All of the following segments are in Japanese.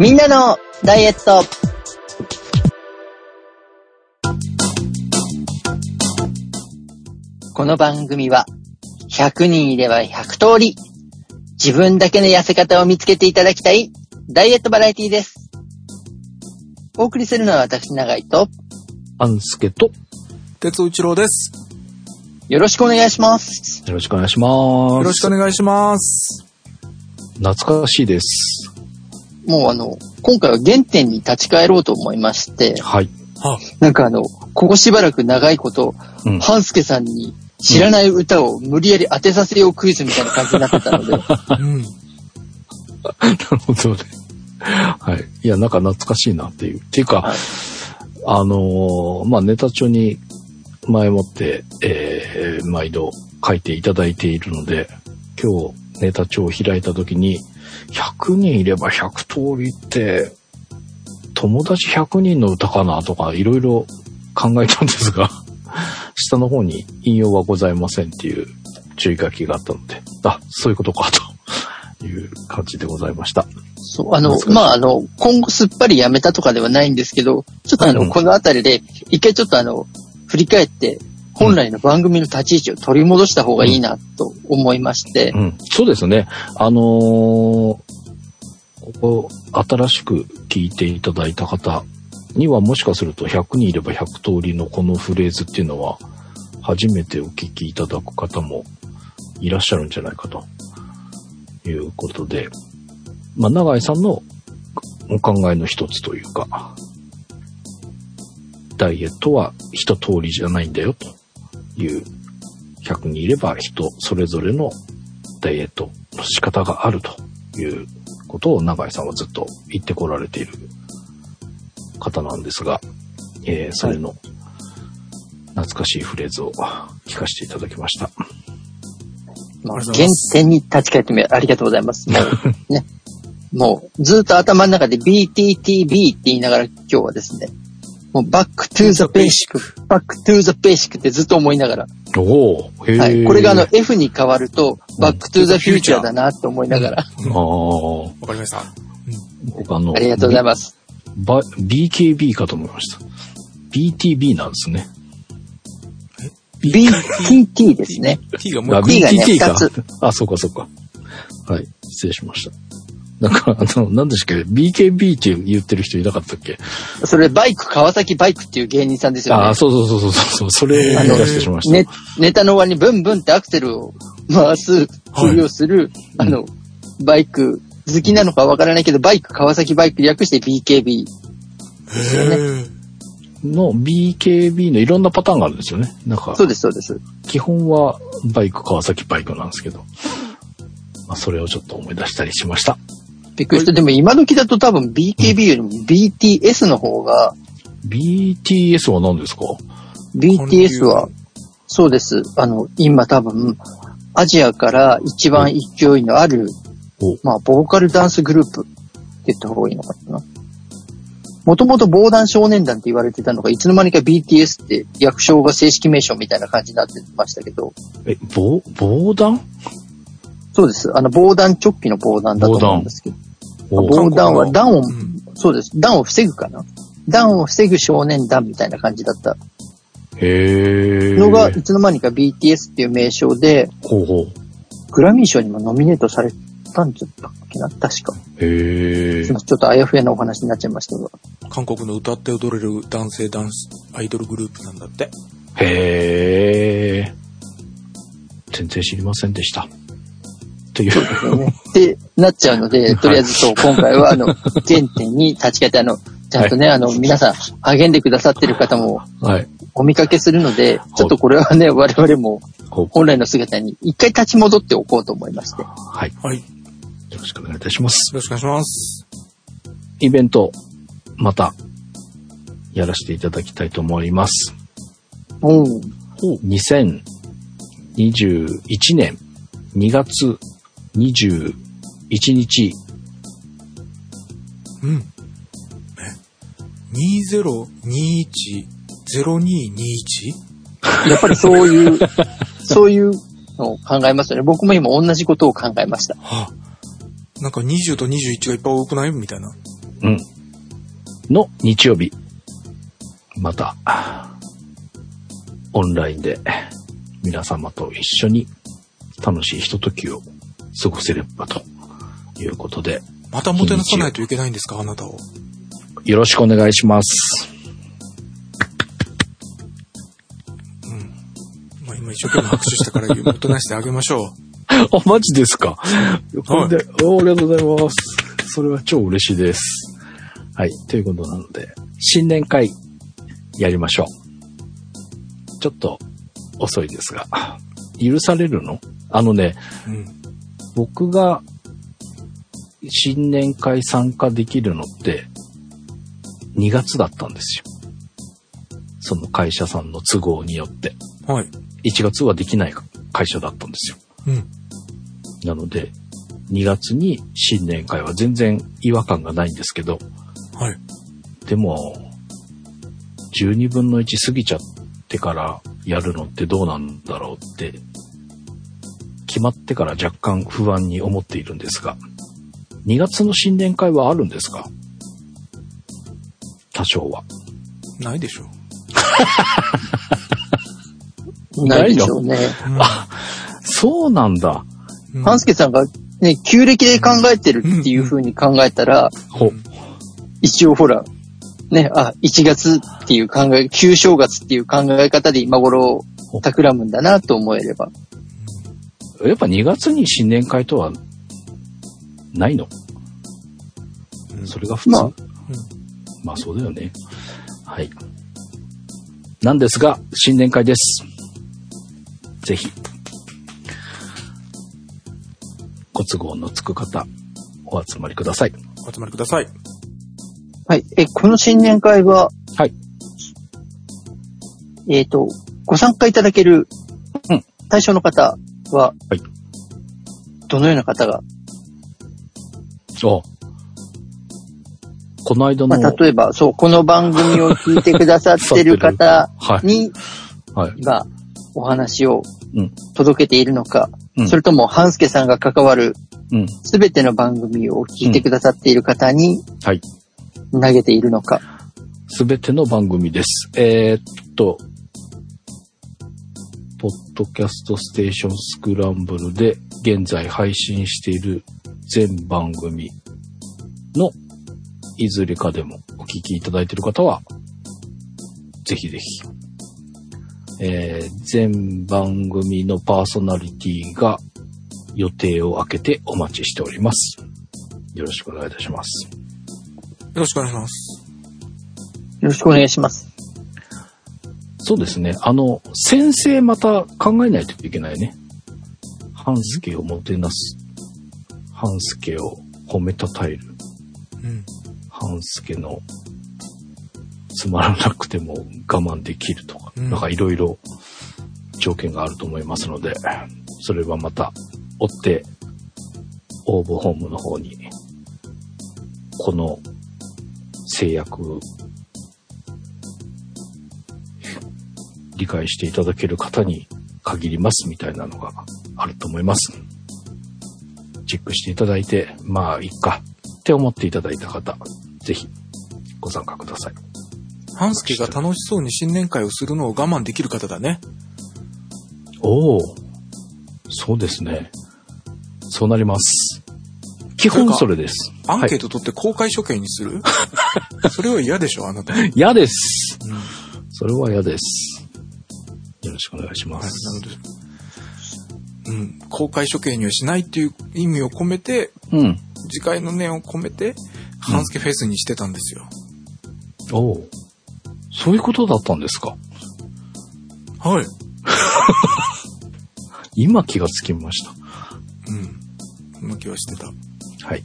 みんなのダイエットこの番組は100人いれば100通り自分だけの痩せ方を見つけていただきたいダイエットバラエティです。お送りするのは私、長井とアンスケと、よ鉄尾一郎です。よろしくお願いします。ろしくお願いします。よろしくお願いします。懐かしいです。もうあの、今回は原点に立ち返ろうと思いまして、はい。はなんかあの、ここしばらく長いこと、うん。半助さんに知らない歌を無理やり当てさせようクイズみたいな感じになってたので、うん。なるほどね。はい。いや、なんか懐かしいなっていう。っていうか、はいあのーまあ、ネタ帳に前もって、えー、毎度書いていただいているので、今日ネタ帳を開いた時に、100人いれば100通りって、友達100人の歌かなとかいろいろ考えたんですが、下の方に引用はございませんっていう注意書きがあったので、あ、そういうことかという感じでございました。そう、あのまあ、あの、今後すっぱりやめたとかではないんですけど、ちょっとあの、うんこのあたりで、一回ちょっとあの、振り返って、本来の番組の立ち位置を取り戻した方がいいなと思いまして、うん、そうですね。あのーここ、新しく聞いていただいた方にはもしかすると100人いれば100通りのこのフレーズっていうのは、初めてお聞きいただく方もいらっしゃるんじゃないかと。いうことで、まあ、長井さんのお考えの一つというか、ダイエットは一通りじゃないんだよと。いう100人いれば人それぞれのダイエットの仕方があるということを永井さんはずっと言ってこられている方なんですが、えーそれの懐かしいフレーズを聞かせていただきました。原点に立ち返ってみありがとうございます。もう、ね。もう、ずっと頭の中で BTTB って言いながら今日はですね、もう Back to the Basic、Back to the Basic ってずっと思いながら、おおへえ、はい。これがあの F に変わると、Back to the Future だなって思いながら、あーわかりました。僕あの、ありがとうございます。ば BKB かと思いました。BTB なんですね。BTT ですね。T がもうあ一個 B がね BTT か二つ。あ、そうかそうか。はい。失礼しました。なんか、あの、なんでしたっけ ?BKB って言ってる人いなかったっけ？それバイク、川崎バイクっていう芸人さんですよね。ああ、そうそうそうそうそう。それをあの出してしまいました。ね、ネタの終わりにブンブンってアクセルを回すふりをする、あの、バイク好きなのかわからないけど、バイク、川崎バイク略して BKB。へーの BKB のいろんなパターンがあるんですよね。なんかそ、うです、そうです。基本はバイク、川崎バイクなんですけど。まあ、それをちょっと思い出したりしました。びっくりした。でも今時だと多分 BKB よりも BTS の方が、BTS は何ですか？BTS は、そうです。あの、今多分、アジアから一番勢いのある、お。まあ、ボーカルダンスグループって言った方がいいのかな。もともと防弾少年団って言われてたのが、いつの間にか BTS って略称が正式名称みたいな感じになってましたけど、え、防、防弾？そうです。あの、防弾チョッキの防弾だと思うんですけど、お防弾は、弾を、うんそうです。弾を防ぐかな。弾を防ぐ少年団みたいな感じだったへえ。のが、いつの間にか BTS っていう名称で、ほうほう。グラミー賞にもノミネートされたんじゃったっけな？確か。へちょっとあやふやなお話になっちゃいましたが。韓国の歌って踊れる男性ダンスアイドルグループなんだって。へえ。全然知りませんでした。という。って なっちゃうので、とりあえずそう、今回はあの、原点に立ち返って、あの、ちゃんとね、あの、皆さん励んでくださってる方もはい。お見かけするので、ちょっとこれはね、我々も本来の姿に一回立ち戻っておこうと思いまして。はい。はい。よよろしくお願いいたします。ろしくお願いします。イベント、また、やらせていただきたいと思います。うん。2021年2月21日、うん。え ?2021-0221? やっぱりそういう、そういうのを考えますよね。僕も今同じことを考えました。はあ、なんか20と21がいっぱい多くない？みたいな。うん。の日曜日。また、オンラインで皆様と一緒に楽しいひとときを過ごせればということで、またもてなさないといけないんですか、あなたを。よろしくお願いします。うん。まあ今一生懸命拍手したから、もてなしてあげましょう。あ、マジですか？これで、おありがとうございます。それは超嬉しいです。はい。ということなので、新年会やりましょう。ちょっと遅いですが、許されるの？あのね、うん。僕が新年会参加できるのって2月だったんですよ。その会社さんの都合によって。はい。1月はできない会社だったんですよ。うん。なので、2月に新年会は全然違和感がないんですけど、はい。でも、12分の1過ぎちゃってからやるのってどうなんだろうって、決まってから若干不安に思っているんですが、2月の新年会はあるんですか？多少は。ないでしょ ないでしょうね。う。そうなんだ。うん半助さんがね、旧暦で考えてるっていう風に考えたら、ほう。一応ほら、ね、あ、1月っていう考え、旧正月っていう考え方で今頃企むんだなと思えれば。やっぱ2月に新年会とはないの？うんそれが普通、まあまあそうだよね。はい。なんですが、新年会です。ぜひ、ご都合のつく方、お集まりください。お集まりください。はい。え、この新年会は、はい。えっ、と、ご参加いただける、うん対象の方は、はいどのような方が、あこの間の、まあ、例えば、そう、この番組を聞いてくださってる方 はい。に、はい。今、お話をうん届けているのか、うんそれとも、半助さんが関わるうん。すべての番組を聞いてくださっている方にはい。投げているのか。すべての番組です。えーっと、ドキャストステーションスクランブルで現在配信している全番組のいずれかでもお聞きいただいている方は、ぜひぜひ。えー全番組のパーソナリティが予定を空けてお待ちしております。よろしくお願いいたします。よろしくお願いします。よろしくお願いします。そうですね。あの、先生また考えないといけないね。半助をもてなす。半助を褒めたたえる。うん。半助のつまらなくても我慢できるとか、うんなんかいろいろ条件があると思いますので、それはまた追って応募フォームの方に、この制約理解していただける方に限りますみたいなのがあると思います。チェックしていただいて、まあいいかって思っていただいた方、ぜひご参加ください。半助が楽しそうに新年会をするのを我慢できる方だね。おお、そうですね。そうなります。基本それです。アンケーはいト取って公開処刑にする、それは嫌でしょ、あなた。はい。嫌です。うんそれは嫌です。よろしくお願いしまなす。ので、うん、公開処刑にはしないっていう意味を込めて、うん。次回の念を込めて、半助フェスにしてたんですよ。おお、そういうことだったんですか？はい。今気がつきました。うん。そんな気はしてた。もはい。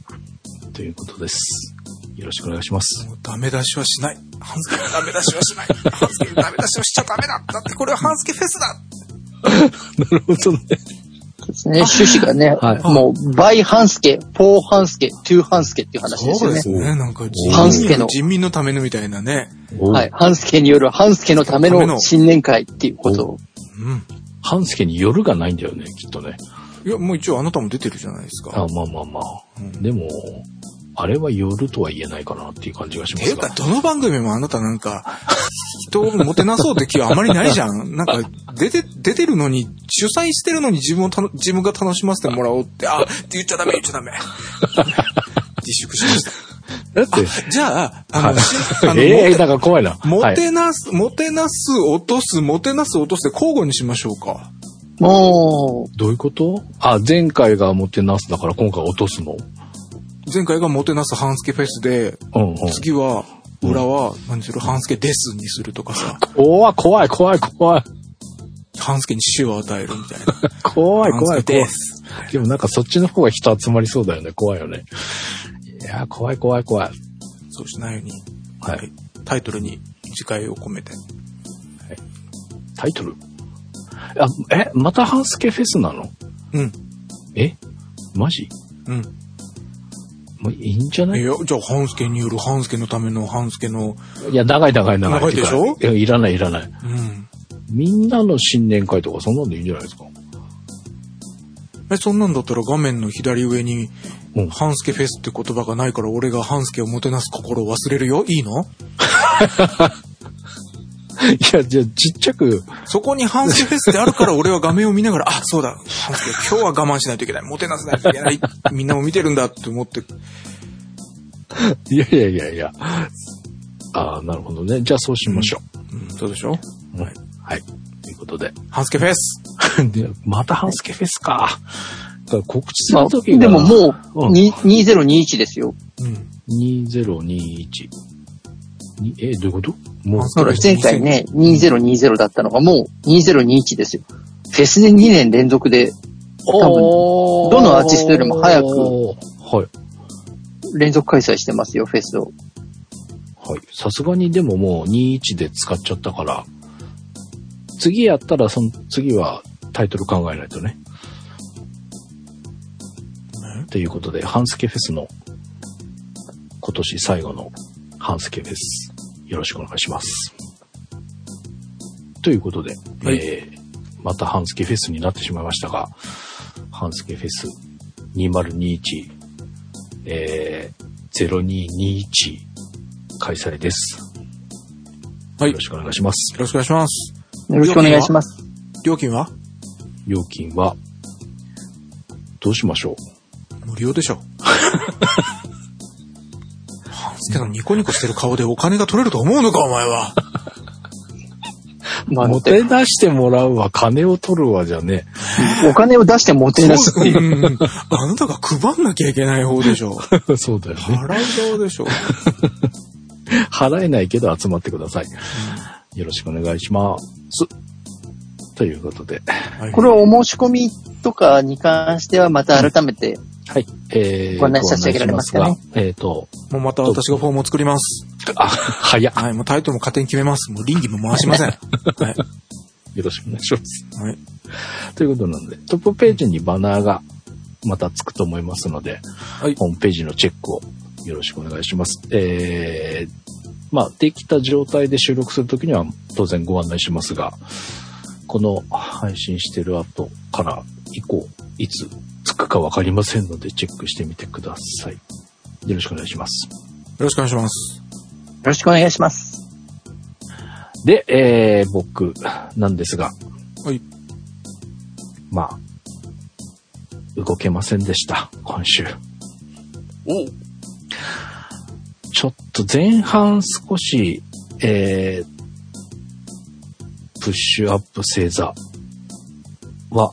ということです。よろしくお願いします。うダメ出しはしない。半助がダメ出しはしない。半助がダメ出しをしちゃダメだ。だってこれは半助フェスだ。なるほどね。そうですね。趣旨がね、はいもう、 by 半助、for 半助、to 半助っていう話ですよね。ね。なんか人半助の人民のためのみたいなね。おはい。ハンスケによるハンスケのためのの新年会っていうことを。うん。半助に夜がないんだよね、きっとね。いや、もう一応あなたも出てるじゃないですか。あまあまあまあ。うんでも、あれは夜とは言えないかなっていう感じがしますが。ていうか、どの番組もあなたなんか、人をもてなそうって気はあまりないじゃん。なんか、出て、出てるのに、主催してるのに自分をたの、自分が楽しませてもらおうって、あ、って言っちゃダメ、言っちゃダメ。自粛しました。だって、じゃあ、あの、はいしあの ええもてなんか怖いな。もはいてなす、もてなす、落とす、もてなす、落とすで交互にしましょうか。もどういうこと？あ、前回がもてなすだから今回落とすの？前回がもてなす半助フェスで、うんうん。次は、裏は、何する半助ですにするとかさ、怖い怖い怖い怖い。半助に死を与えるみたいな。怖い怖い怖い半助で。す。でもなんかそっちの方が人集まりそうだよね。怖いよね。いやー、怖い怖い怖い。そうしないように、はい。タイトルに次回を込めて。タイトル？あ、え、またハンスケフェスなの？うん。え？マジ？うん。もういいんじゃない？いや、じゃあ、半助による半助のための半助の、や、長い長い長い。長いでしょ？いやいらないいらない。うん。みんなの新年会とかそんなんでいいんじゃないですか？え、そんなんだったら画面の左上に、うん。半助フェスって言葉がないから俺が半助をもてなす心を忘れるよ。いいの？いや、じゃあちっちゃく、そこに半助フェスってあるから俺は画面を見ながら、あ、そうだ、半助、今日は我慢しないといけない。もてなさないといけない。みんなも見てるんだって思って。いやいやいやいや。ああ、なるほどね。じゃあそうしましょうん、そうでしょ？う。はい。はい。ということで。半助フェス。でまたハンスケフェスか。告知すまあ、るときが、でももうんう、に2021ですよ。うん。2021。にえ、どういうこと？もう前回ね、2020だったのがもう2021ですよ。フェスで2年連続で多分おどのアーティストよりも早くはい。連続開催してますよ、フェスを。はい。さすがにでももう21で使っちゃったから、次やったらその次はタイトル考えないとね。ということで、ハンスケフェスの今年最後のハンスケフェス、よろしくお願いします。ということで、はいえー、またハンスケフェスになってしまいましたが、ハンスケフェス2021、えー、0221開催です。はい。よよろしくお願いします。ろしくお願いします。よろしくお願いします。料金は？料金は、どうしましょう？無料でしょ。半助のニコニコしてる顔でお金が取れると思うのか、お前は。まあ、もてなしてもらうわ、金を取るわじゃねお金を出してもてなすっていう。うんうんあなたが配んなきゃいけない方でしょ。え。そうだよね。払い側でしょ。払えないけど集まってください。よろしくお願いします。ということで、はいこれをお申し込みとかに関してはまた改めて、はい。えー、ご案内させてあげられますかねえっ、と、もうまた私がフォームを作ります。あ、早っ。はい、もうタイトルも勝手に決めます。もう倫理も回しません。はい。よろしくお願いします。はい。ということなので、トップページにバナーがまたつくと思いますので、はいホームページのチェックをよろしくお願いします。えー、まあ、できた状態で収録するときには当然ご案内しますが、この配信してる後から以降、いつつくかわかりませんので、チェックしてみてください。よろしくお願いします。よろしくお願いします。よろしくお願いします。で、えー、僕なんですが、はい。まあ、動けませんでした、今週。おちょっと前半少し、えー、プッシュアップ星座は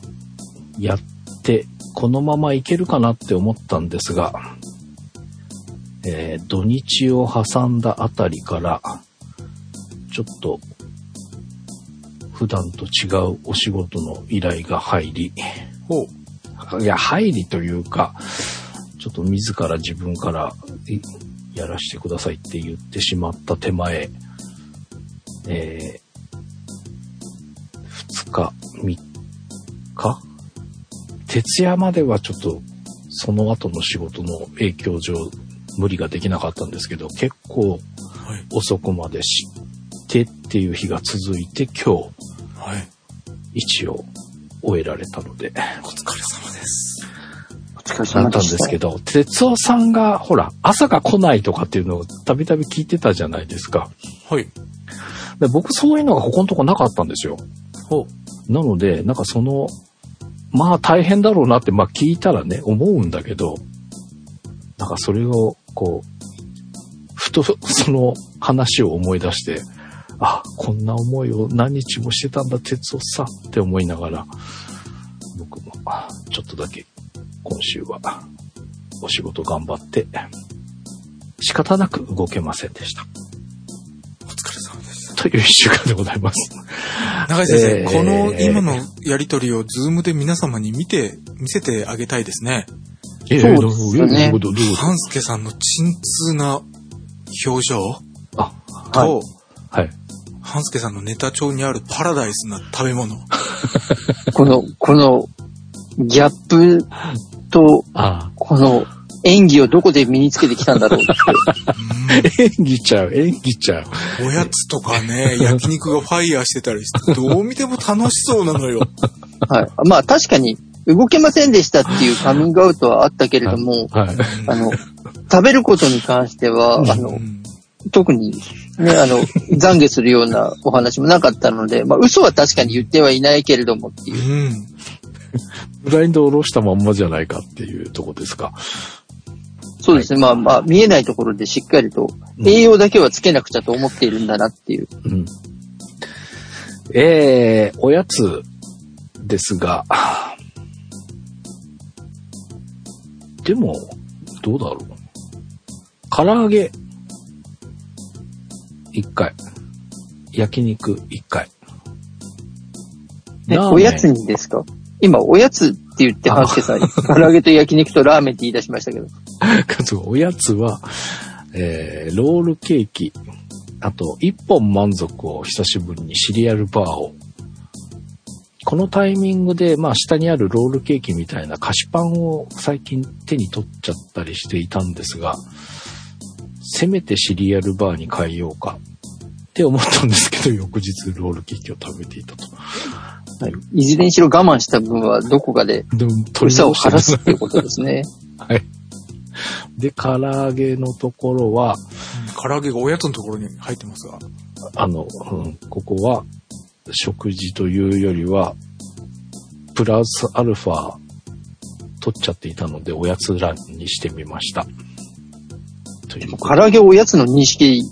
やって、このままいけるかなって思ったんですが、えー土日を挟んだあたりから、ちょっと、普段と違うお仕事の依頼が入り。いや、入りというか、ちょっと自ら自分からいやらしてくださいって言ってしまった手前、えー、2日、3日徹夜まではちょっと、その後の仕事の影響上、無理ができなかったんですけど、結構はい。遅くまでしてっていう日が続いて、今日、はい。一応終えられたので、お疲れ様です。お疲疲れなったん様でした。ですけど、哲夫さんが、ほら、朝が来ないとかっていうのをたびたび聞いてたじゃないですか。はい。で僕そういうのがここのとこなかったんですよ。ほなので、なんかその、まあ大変だろうなって、まあ聞いたらね、思うんだけど、なんかそれを、こう、ふと その話を思い出して、あ、こんな思いを何日もしてたんだ、哲夫さんって思いながら、僕も、ちょっとだけ今週はお仕事頑張って、仕方なく動けませんでした。という一週間でございます。長井先生、えーこの今のやりとりをズームで皆様に見て、見せてあげたいですね。えそうですよねどういうことどういうこと？半助さんの鎮痛な表情？あ、と、はい。半助さんのネタ帳にあるパラダイスな食べ物？この、この、ギャップと、あこの演技をどこで身につけてきたんだろうって。うん演技ちゃう、演技ちゃう。おやつとかね、焼肉がファイヤーしてたりして、どう見ても楽しそうなのよ。はい。まあ確かに、動けませんでしたっていうカミングアウトはあったけれども、はい。あの、食べることに関しては、あのう、ん特に、ね、あの、懺悔するようなお話もなかったので、まあ嘘は確かに言ってはいないけれどもっていう。うん。ブラインドを下ろしたまんまじゃないかっていうとこですか。そうですね。まあまあ、見えないところでしっかりと、栄養だけはつけなくちゃと思っているんだなっていう。うん。えー、おやつですが、でも、どうだろう。唐揚げ、一回。焼肉、一回。ね、ラーメンおやつにですか？今、おやつって言って、あ半助さん、唐揚げと焼肉とラーメンって言い出しましたけど。かつ、おやつは、えー、ロールケーキ、あと、一本満足を久しぶりにシリアルバーを。このタイミングで、まあ、下にあるロールケーキみたいな菓子パンを最近手に取っちゃったりしていたんですが、せめてシリアルバーに変えようかって思ったんですけど、翌日ロールケーキを食べていたと。はい。いずれにしろ我慢した分はどこかで、でも、苦さを晴らすしっていうことですね。はい。で、唐揚げのところは、唐揚げがおやつのところに入ってますが。あの、うん、ここは食事というよりは、プラスアルファ取っちゃっていたので、おやつ欄にしてみました。という唐揚げをおやつの認識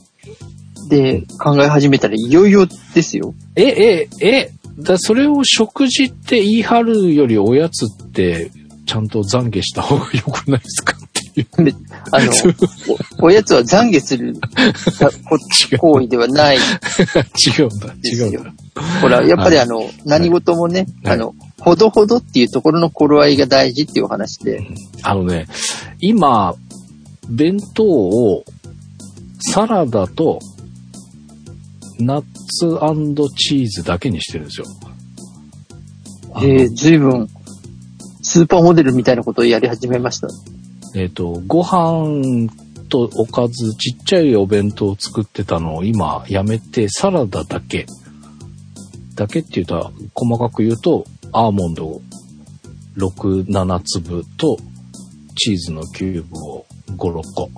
で考え始めたらいよいよですよ。え、え、え、だそれを食事って言い張るよりおやつってちゃんと懺悔した方が良くないですか？であの、おおやつは懺悔する行為ではない違うんだ、違うんだ。。ほら、やっぱりあの、何事もね、はいあの、ほどほどっていうところの頃合いが大事っていうお話で、あのね、今、弁当をサラダとナッツチーズだけにしてるんですよ。あのえー、随分、スーパーモデルみたいなことをやり始めました。えっ、と、ご飯とおかず、ちっちゃいお弁当を作ってたのを今やめて、サラダだけ。だけって言うと、細かく言うと、アーモンド6、7粒と、チーズのキューブを5、6個。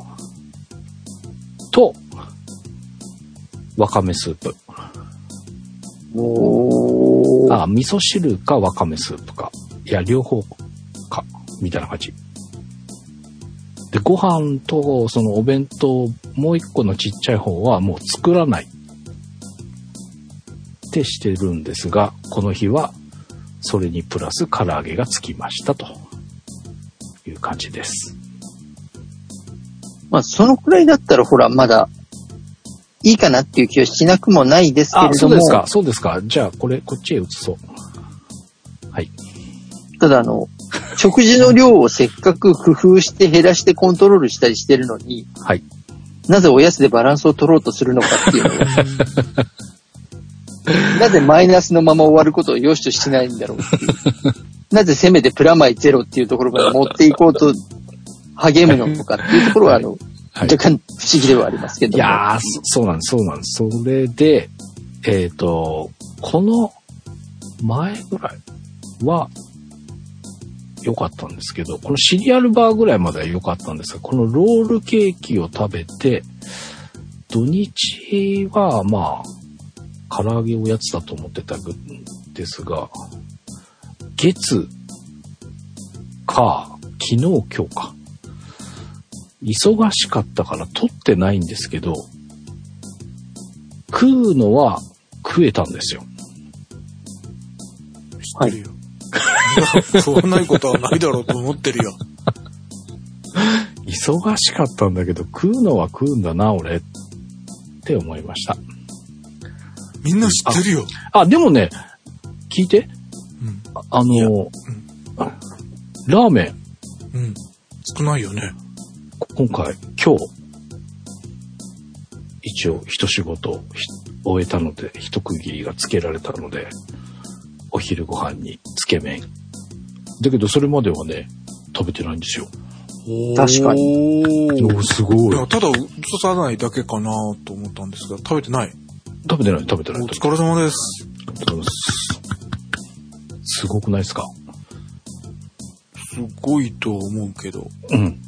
と、わかめスープ。おー。あ、味噌汁かわかめスープか。いや、両方か。みたいな感じ。で、ご飯と、そのお弁当、もう一個のちっちゃい方はもう作らない。ってしてるんですが、この日は、それにプラス唐揚げがつきましたという感じです。まあ、そのくらいだったら、ほら、まだ、いいかなっていう気はしなくもないですけれあ、ども、そうですか、そうですか。じゃあ、これ、こっちへ移そう。はい。ただあの、食事の量をせっかく工夫して減らしてコントロールしたりしてるのに、はい。なぜおやつでバランスを取ろうとするのかっていうのを、なぜマイナスのまま終わることを良しとしないんだろうっていう。なぜせめてプラマイゼロっていうところまで持っていこうと励むのかっていうところは、あの、はい若干不思議ではありますけども。いやー、そそうなんです、そうなんです。それで、えっ、と、この前ぐらいは、良かったんですけど、このシリアルバーぐらいまでは良かったんですが、このロールケーキを食べて、土日はまあ、唐揚げおやつだと思ってたんですが、月、か、昨日今日か。忙しかったから取ってないんですけど、食うのは食えたんですよ。知ってるよ。食わないことはないだろうと思ってるよ。忙しかったんだけど、食うのは食うんだな、俺。って思いました。みんな知ってるよ。あ、でもね、聞いて。うん。あいやの、ラーメン、うん。少ないよね。今回、今日、一応一仕事ひ終えたので、一区切りがつけられたので、お昼ご飯につけ麺。だけどそれまではね、食べてないんですよ。確かに。おすごいや、ただ、映さないだけかなと思ったんですが、食べてない？食べてない、食べてない。お疲れ様です。すごくないですか？すごいと思うけど。うん。うん。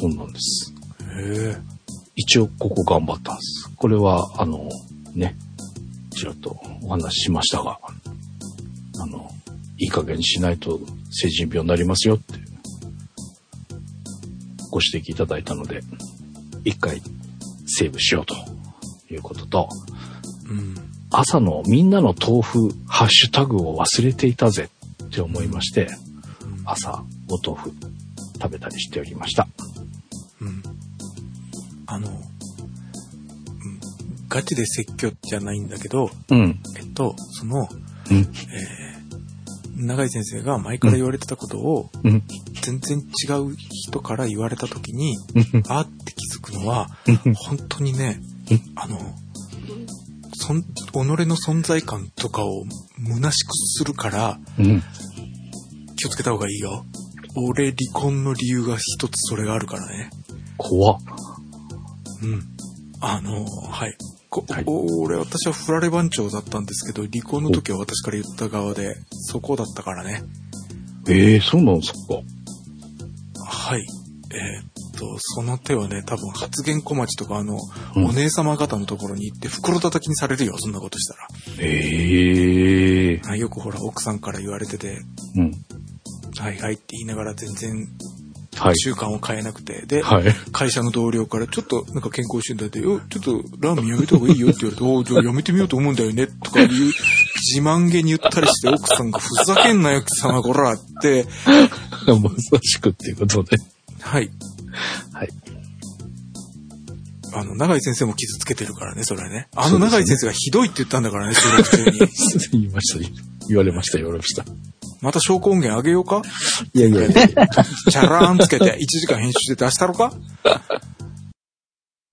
そうなんです。へえ。一応ここ頑張ったんです。これは、あの、ね、ちらっとお話ししましたが、あの、いい加減にしないと成人病になりますよって、ご指摘いただいたので、一回セーブしようということと、うん。朝のみんなの豆腐ハッシュタグを忘れていたぜって思いまして、朝お豆腐食べたりしておりました。うん。あの、うん、ガチで説教じゃないんだけど、うん。えっと、その、うん。えー、長井先生が前から言われてたことを、うん。全然違う人から言われた時に、あーって気づくのは、本当にねうん、あの、そん、己の存在感とかを虚しくするから、うん。気をつけた方がいいよ。俺離婚の理由が一つそれがあるからね。怖っ。うん。あの、はい。こはいお俺、私は振られ番長だったんですけど、離婚の時は私から言った側で、そこだったからね。ええそうなんですか？はい。えーっと、その手はね、多分発言小町とかあの、うんお姉様方のところに行って袋叩きにされるよ、そんなことしたら。ええあよくほら、奥さんから言われてて、うん。はいはいって言いながら全然はい。習慣を変えなくて、で、はい。会社の同僚からちょっとなんか健康診断で、よ、ちょっとラーメンやめた方がいいよって言われて、おじゃあやめてみようと思うんだよね、とかいう自慢げに言ったりして、奥さんがふざけんなよ、貴様こらって、まさしくっていうことで。はい。はい。あの、長井先生も傷つけてるからね、それはね。あの長井先生がひどいって言ったんだからね、収録中に。言いました。言われました、言われました。また証拠音源あげようか？いやいやいや。チャラーンつけて、1時間編集して出したろか？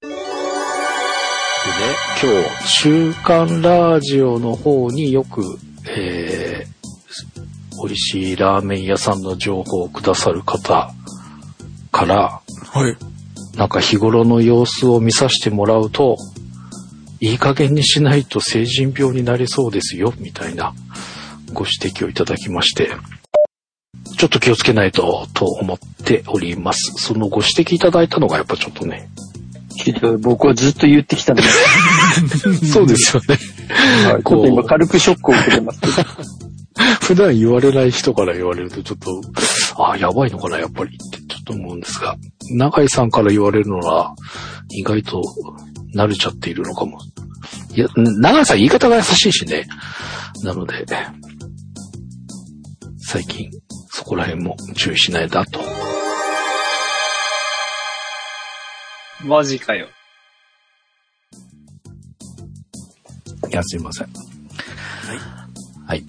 でね、今日、週刊ラジオの方によく、えー、美味しいラーメン屋さんの情報をくださる方から、はい。なんか日頃の様子を見させてもらうと、いい加減にしないと成人病になりそうですよ、みたいなご指摘をいただきまして、ちょっと気をつけないと、と思っております。そのご指摘いただいたのがやっぱちょっとね、僕はずっと言ってきたんで、そうですよね。はいちょっと今軽くショックを受けてます。普段言われない人から言われるとちょっと、ああ、やばいのかな、やっぱりってちょっと思うんですが、永井さんから言われるのは、意外と慣れちゃっているのかも。いや、永井さん言い方が優しいしね。なので、最近、そこら辺も注意しないだと。マジかよ。いや、すいません。はい。はい。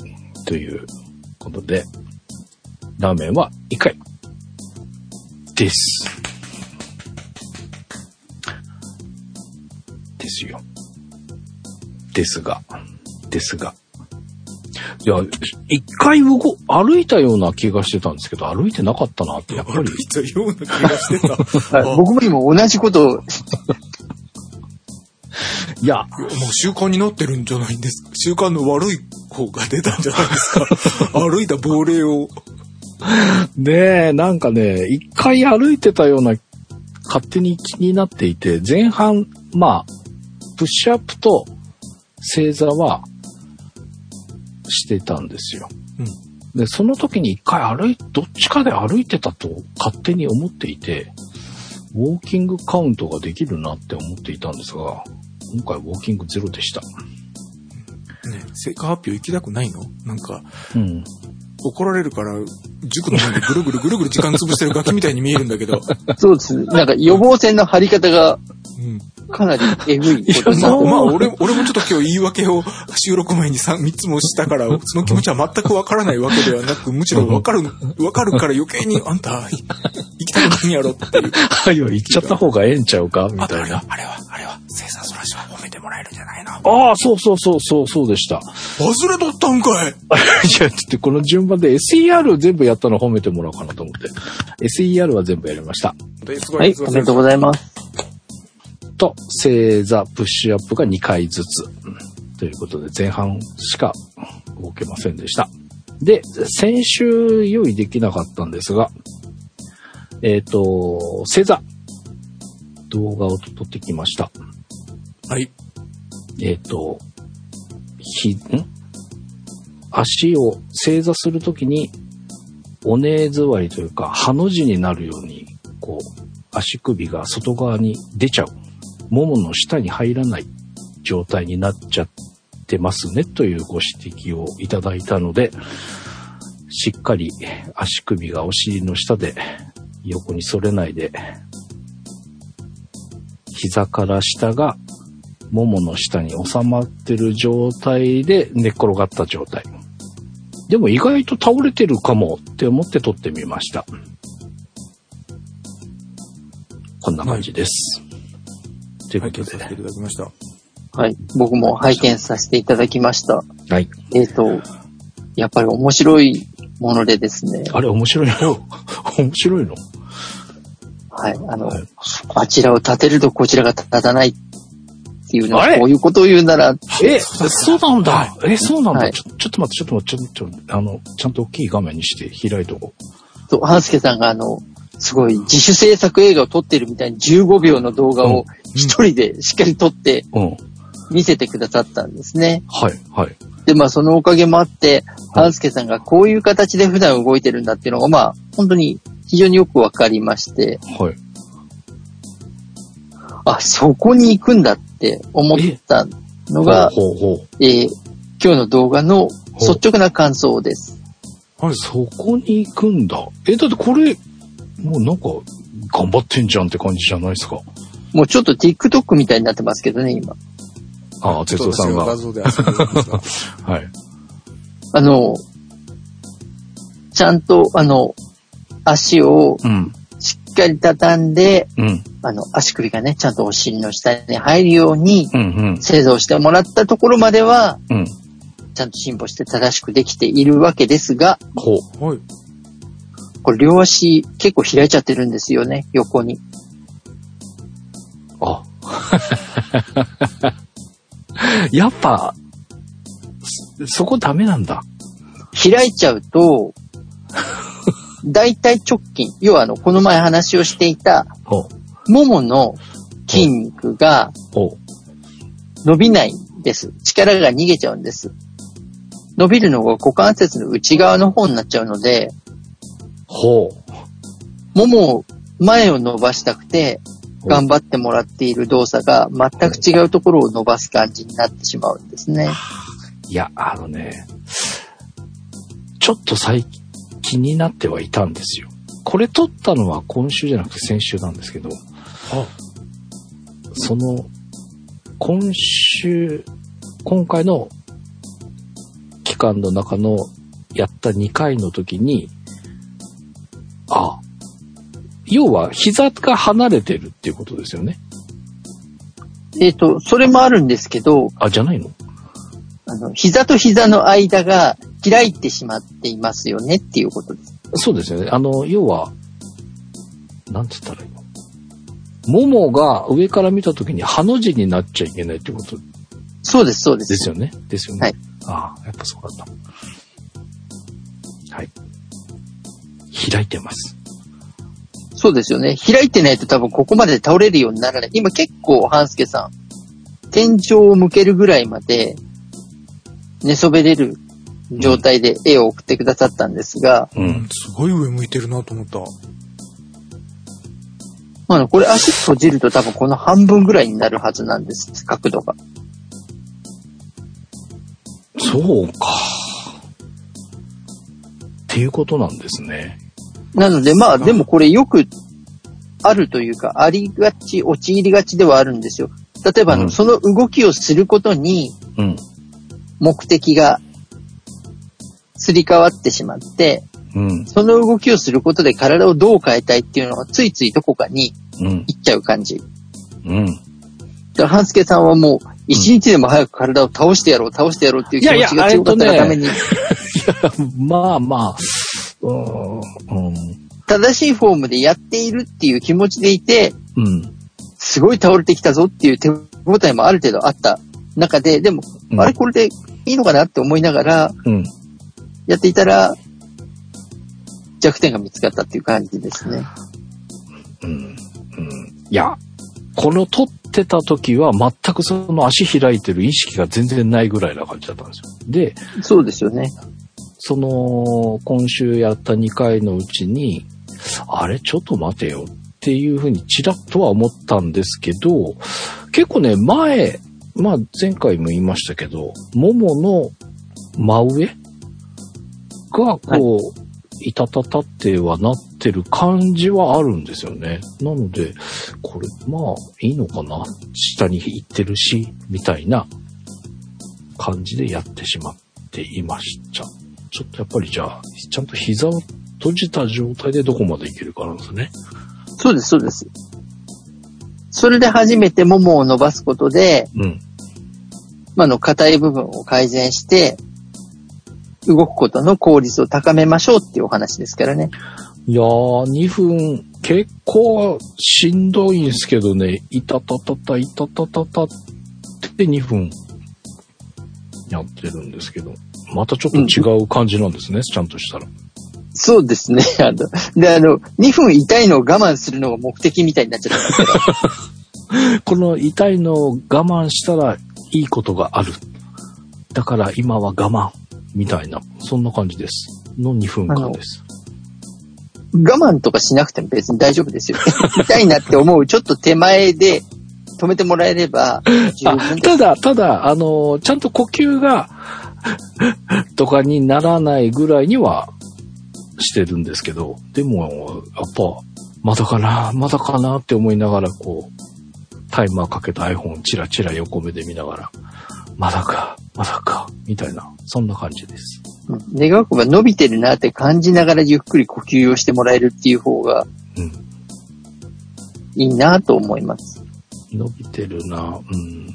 ということで、ラーメンは1回。です。ですよ。ですが、ですが。いや、一回動、歩いたような気がしてたんですけど、歩いてなかったなって、やっぱり歩。いたような気がしてた。はい僕も今同じことを、いや、もう習慣になってるんじゃないんですか。習慣の悪い方が出たんじゃないですか。歩いた亡霊を。で、なんかね、一回歩いてたような、勝手に気になっていて、前半、まあ、プッシュアップと正座はしてたんですよ。で、その時に一回歩い、どっちかで歩いてたと勝手に思っていて、ウォーキングカウントができるなって思っていたんですが、今回ウォーキングゼロでした。ね、成果発表行きたくないの？なんか、うん。怒られるから、塾の前でぐるぐるぐるぐる時間潰してるガキみたいに見えるんだけど。そうです。なんか予防線の張り方がうん。かなりエグいことにまあ、まあ、俺、俺もちょっと今日言い訳を収録前に 3, 三つもしたから、その気持ちは全くわからないわけではなく、むしろわかる、わかるから余計にあんた、い行きたくないんやろっていう。はいよ、行っちゃった方がええんちゃうか？みたいなあとあれは。、あれは、あれは、生産そらしは褒めてもらえるんじゃないの？ああ、そうそうそうそう、そうでした。忘れとったんかい いや、だってこの順番で SER 全部やったの褒めてもらおうかなと思って。SER は全部やりました。はい、おめでとうございます。と、正座、プッシュアップが2回ずつ。ということで、前半しか動けませんでした。で、先週用意できなかったんですが、えっ、と、正座。動画を撮ってきました。はい。えっ、と、ひ、ん？足を正座するときに、おね座りというか、ハの字になるように、こう、足首が外側に出ちゃう。ももの下に入らない状態になっちゃってますね、というご指摘をいただいたので、しっかり足首がお尻の下で横に反れないで、膝から下がももの下に収まってる状態で寝っ転がった状態。でも意外と倒れてるかもって思って撮ってみました。こんな感じです。という拝ことで、見させていただきました。はい。僕も拝見させていただきました。はい。えっ、と、やっぱり面白いものでですね。あれ面白いの？面白いの？はい。あのはい、あちらを立てるとこちらが立たないっていうのは、あれ？こういうことを言うなら、え、そうなんだ。え、そうなんだ。はいちょちょっと待って、ちょっと待って、ちょっと、ちょっとあの、ちゃんと大きい画面にして開いとこう。と、半助さんがあの、すごい自主制作映画を撮ってるみたいに15秒の動画を一人でしっかり撮ってうん。見せてくださったんですね。はい、はい。で、まあそのおかげもあって、半助さんがこういう形で普段動いてるんだっていうのが、まあ本当に非常によくわかりまして、はい。あ、そこに行くんだって思ったのが、ほうほう。えー今日の動画の率直な感想です。はい。そこに行くんだ。え、だってこれ、もうなんか、頑張ってんじゃんって感じじゃないですか。もうちょっと TikTok みたいになってますけどね、今。ああ、哲夫さんが。はい。あの、ちゃんと、あの、足をうん。しっかり畳んで、うん。あの、足首がね、ちゃんとお尻の下に入るように、うん。製造してもらったところまでは、うん。うん。ちゃんと進歩して正しくできているわけですが、ほう。はい。これ両足結構開いちゃってるんですよね、横に。あ。やっぱ、そそこダメなんだ。開いちゃうと、大体直筋、要はあの、この前話をしていた。ももの筋肉がほ伸びないんです。力が逃げちゃうんです。伸びるのが股関節の内側の方になっちゃうので、う。ほう。ももを前を伸ばしたくて、頑張ってもらっている動作が全く違うところを伸ばす感じになってしまうんですね。いや、あのね、ちょっと最近気になってはいたんですよ。これ撮ったのは今週じゃなくて先週なんですけど、その、今週、今回の期間の中のやった2回の時に、あ、要は膝が離れてるっていうことですよね。えっ、と、それもあるんですけど、あ、じゃないの？あの、膝と膝の間が開いてしまっていますよねっていうことです。そうですよね。あの、要は、なんつったらいいの？ももが上から見たときにハの字になっちゃいけないってこと？そうです、そうです。ですよね。ですよね。はいああ、やっぱそうだった。開いてます。そうですよね。開いてないと多分ここまで倒れるようにならない。今結構、半助さん、天井を向けるぐらいまで寝そべれる状態で絵を送ってくださったんですが、う。うんん、すごい上向いてるなと思った。まあ、これ足閉じると多分この半分ぐらいになるはずなんです、角度が。そうか。っていうことなんですね。なのでまあ、でもこれよくあるというか、ありがち、陥りがちではあるんですよ。例えばうんその動きをすることにうん。目的がすり替わってしまって、うん。その動きをすることで体をどう変えたいっていうのがついついどこかにうん。行っちゃう感じ。うん。だから、半助さんはもう、一日でも早く体を倒してやろう、倒してやろうっていう気いやいや持ちが強かったがために、まあまあ、うん。うん。正しいフォームでやっているっていう気持ちでいて、うん。すごい倒れてきたぞっていう手応えもある程度あった中で、でも、うんあれこれでいいのかなって思いながらうん。やっていたら、弱点が見つかったっていう感じですね。うん。うん。いや、この撮ってた時は全くその足開いてる意識が全然ないぐらいな感じだったんですよ。で、そうですよね。その、今週やった2回のうちに、あれ、ちょっと待てよっていうふうにちらっとは思ったんですけど、結構ね、前、まあ前回も言いましたけど、ももの真上がこう、いたたたってはなってる感じはあるんですよね。なので、これ、まあ、いいのかな下に行ってるし、みたいな感じでやってしまっていました。ちょっとやっぱりじゃあ、ちゃんと膝を閉じた状態でどこまでいけるかなんですね。そうです、そうです。それで初めてももを伸ばすことで、うん。まあ、あの、硬い部分を改善して、動くことの効率を高めましょうっていうお話ですからね。いやー、2分、結構しんどいんですけどね、いたたたた、いたたたたって2分やってるんですけど、またちょっと違う感じなんですね、ちゃんとしたら。そうですね。あの、で、あの、2分痛いのを我慢するのが目的みたいになっちゃってますから。この痛いのを我慢したらいいことがある。だから今は我慢。みたいな、そんな感じです。の2分間です。我慢とかしなくても別に大丈夫ですよ。痛いなって思うちょっと手前で止めてもらえれば。ただ、ただ、あの、ちゃんと呼吸が、とかにならないぐらいにはしてるんですけど、でも、やっぱ、まだかな、まだかなって思いながら、こう、タイマーかけた iPhone チラチラ横目で見ながら、まだか、まだか、みたいな、そんな感じです。うん願わくば伸びてるなって感じながらゆっくり呼吸をしてもらえるっていう方がうん。いいなと思います。伸びてるな、うん。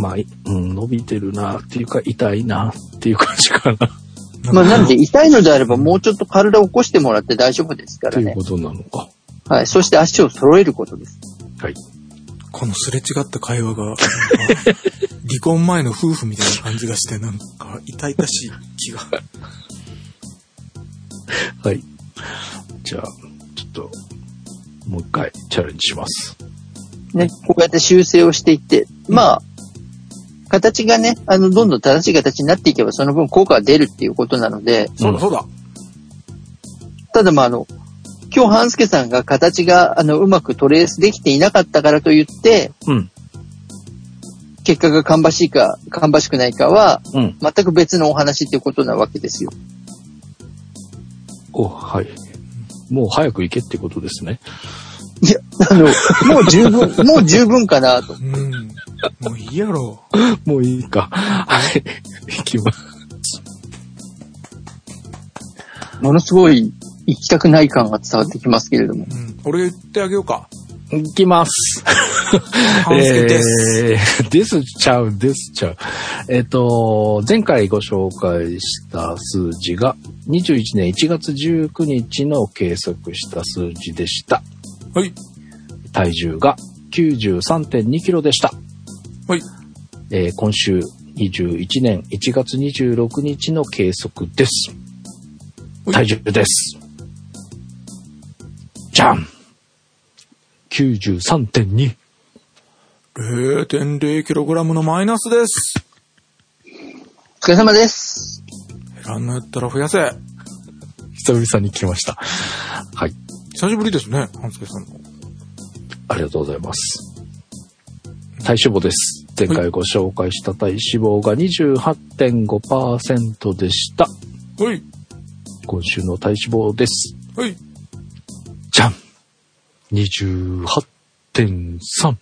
まあ、いうん、伸びてるな、っていうか、痛いな、っていう感じかな、まあなんで痛いのであればもうちょっと体を起こしてもらって大丈夫ですからね。ということなのか。はい。そして足を揃えることです。はい。このすれ違った会話が、離婚前の夫婦みたいな感じがして、なんか痛々しい気が。はい。じゃあ、ちょっと、もう一回チャレンジします。ね、こうやって修正をしていって、まあ、形がね、あの、どんどん正しい形になっていけばその分効果が出るっていうことなので、そうだそうだ。ただまああの、今日半助さんが形があの、うまくトレースできていなかったからといって、うん。結果が芳しいか、芳しくないかは、うん。全く別のお話っていうことなわけですよ。お、はい。もう早く行けってことですね。いや、あの、もう十分、もう十分かなと。うん。もういいやろ。もういいか。はい。行きます。ものすごい行きたくない感が伝わってきますけれども。うん。俺言ってあげようか。行きます。えーですちゃう、ですちゃう。えっ、と、前回ご紹介した数字が21年1月19日の計測した数字でした。はい。体重が93.2キロでした。はい。えー今週21年1月26日の計測です。はい体重です。じゃん !93.2! 0.0kg のマイナスです。お疲れ様です。減らんのやったら増やせ。久々に来ました。はい。久しぶりですね、半助さんの。ありがとうございます。体脂肪です。前回ご紹介した体脂肪が28.5%でした。はい。今週の体脂肪です。はい。じゃん !28.3!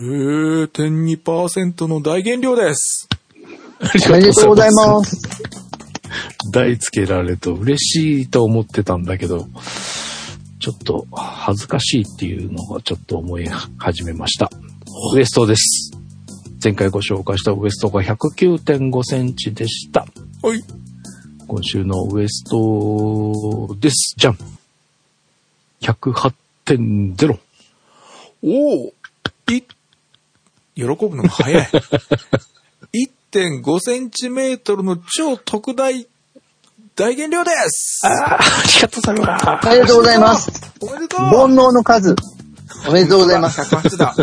0.2%の大減量です。ありおめでとうございます。台つけられると嬉しいと思ってたんだけど、ちょっと恥ずかしいっていうのがちょっと思い始めました。ウエストです。前回ご紹介したウエストが109.5センチでした。はい。今週のウエストです。じゃん !108.0。おおい、喜ぶのが早い。1.5センチメートルの超特大大減量ですああ、ありがとうございます。ありがとうございます。おめでとう煩悩の数。おめでとうございます。108だ。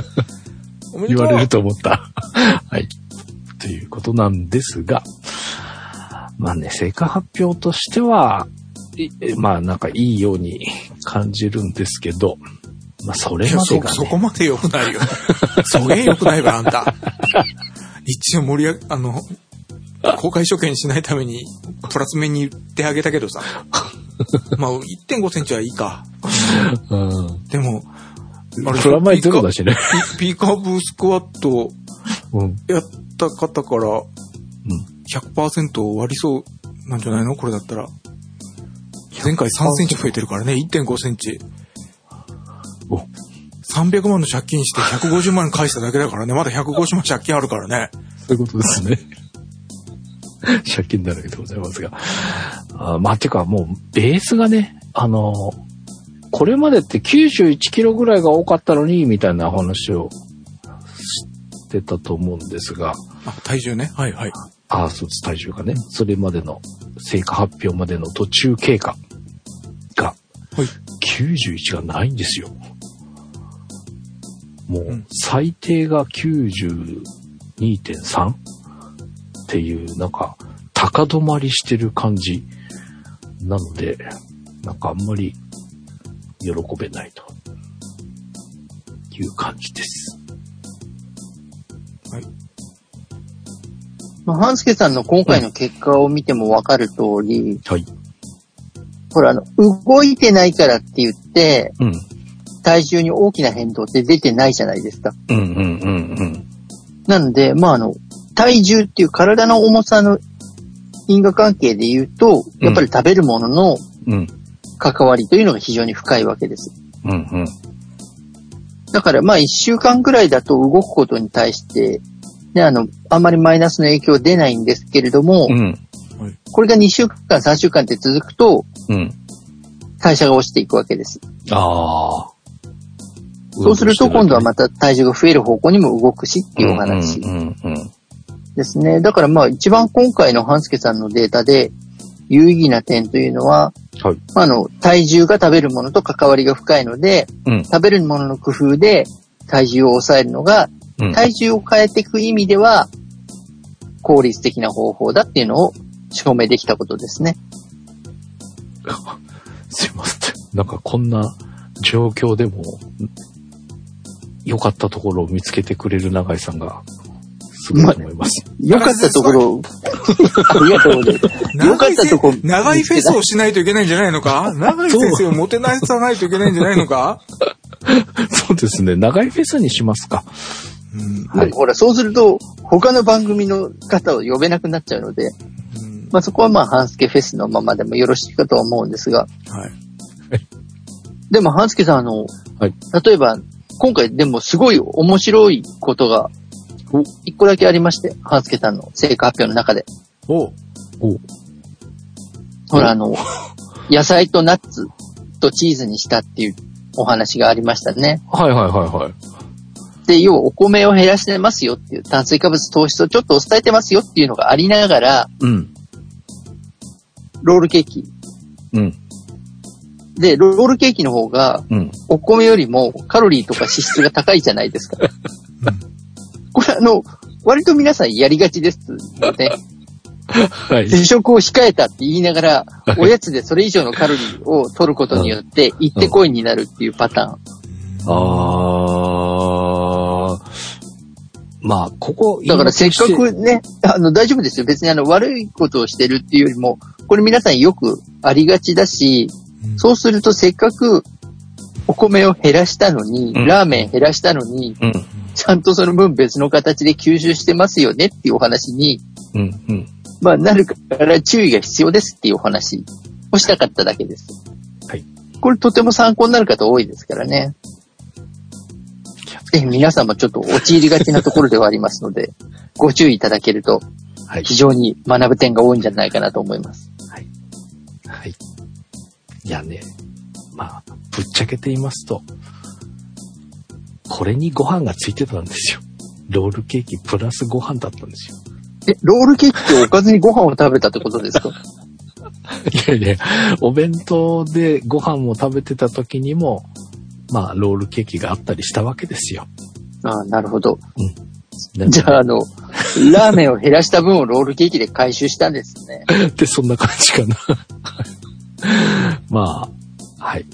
言われると思った。はい。ということなんですが、まあね、成果発表としては、いまあなんかいいように感じるんですけど、まあそれまでがね、そこまで良くないよ。そげえ良くないわ、あんた。一応盛り上げ、あの、公開処刑にしないために、プラス面に言ってあげたけどさ。まあ、1.5センチはいいか。うん。でも、プラマイゼロだしね。ピピーカーブスクワットうん。やった方から100%割りそうなんじゃないの？これだったら。前回3センチ増えてるからね、1.5センチ。お300万の借金して150万返しただけだからね、まだ150万借金あるからね。そういうことですね。借金だらけでございますが。あまあ、てかもう、ベースがね、あの、これまでって91キロぐらいが多かったのに、みたいな話をしてたと思うんですが、あ、体重ね？はいはい。ああ、そうです、体重がね、それまでの、成果発表までの途中経過が、はい。91がないんですよ。もう、うん最低が92.3っていう、なんか、高止まりしてる感じなので、なんかあんまり喜べないという感じです。はい。まあ、半助さんの今回の結果を見てもわかる通り、はい。ほら、あの、動いてないからって言って、うん。体重に大きな変動って出てないじゃないですか。うんうんうんうん。なので、まあ、あの、体重っていう体の重さの因果関係で言うと、やっぱり食べるもののうん。関わりというのが非常に深いわけです。うんうん。だからまあ一週間くらいだと動くことに対して、ね、あの、あんまりマイナスの影響出ないんですけれども、うん。これが2週間、3週間って続くと、うん。代謝が落ちていくわけです。ああ。そうすると今度はまた体重が増える方向にも動くしっていうお話うんうんうんですね。だからまあ一番今回の半助さんのデータで有意義な点というのは、はい。まああの、体重が食べるものと関わりが深いので、うん。食べるものの工夫で体重を抑えるのが、うん。体重を変えていく意味では、効率的な方法だっていうのを証明できたことですね。すいません。なんかこんな状況でも、良かったところを見つけてくれる永井さんが、すごいと思います。良かったところ、ありがとうございます。良かったところ、長いフェスをしないといけないんじゃないのか？長いフェスをもてなさないといけないんじゃないのか？そうですね。長いフェスにしますか。うん。はい。ほら、そうすると、他の番組の方を呼べなくなっちゃうので、うんまあそこはまあ、半助フェスのままでもよろしいかとは思うんですが、はい。でも半助さん、あの、はい例えば、今回でもすごい面白いことがお、一個だけありまして、半助さんの成果発表の中で。おうおほら、あの、野菜とナッツとチーズにしたっていうお話がありましたね。はいはいはいはい。で、要はお米を減らしてますよっていう、炭水化物糖質をちょっと抑えてますよっていうのがありながら、うん。ロールケーキうん。で、ロールケーキの方が、うん。お米よりもカロリーとか脂質が高いじゃないですか。これあの、割と皆さんやりがちですよね。はい。主食を控えたって言いながら、おやつでそれ以上のカロリーを取ることによって、行ってこいになるっていうパターン。あー。まあ、ここ、だからせっかくね、あの、大丈夫ですよ。別にあの、悪いことをしてるっていうよりも、これ皆さんよくありがちだし、うんそうするとせっかくお米を減らしたのに、うんラーメン減らしたのに、うん、ちゃんとその分別の形で吸収してますよねっていうお話に、うん、うん。まあ、なるから注意が必要ですっていうお話をしたかっただけです。はい。これとても参考になる方多いですからね。ぜひ皆さんもちょっと陥りがちなところではありますので、ご注意いただけるとはい。非常に学ぶ点が多いんじゃないかなと思います。はい。はい。いやね、まあ、ぶっちゃけて言いますと、これにご飯がついてたんですよ。ロールケーキプラスご飯だったんですよ。え、ロールケーキっておかずにご飯を食べたってことですか？いやいや、お弁当でご飯を食べてた時にも、まあ、ロールケーキがあったりしたわけですよ。ああ、なるほど。なんか じゃあ、あの、ラーメンを減らした分をロールケーキで回収したんですね。で、そんな感じかな。まあ、はい。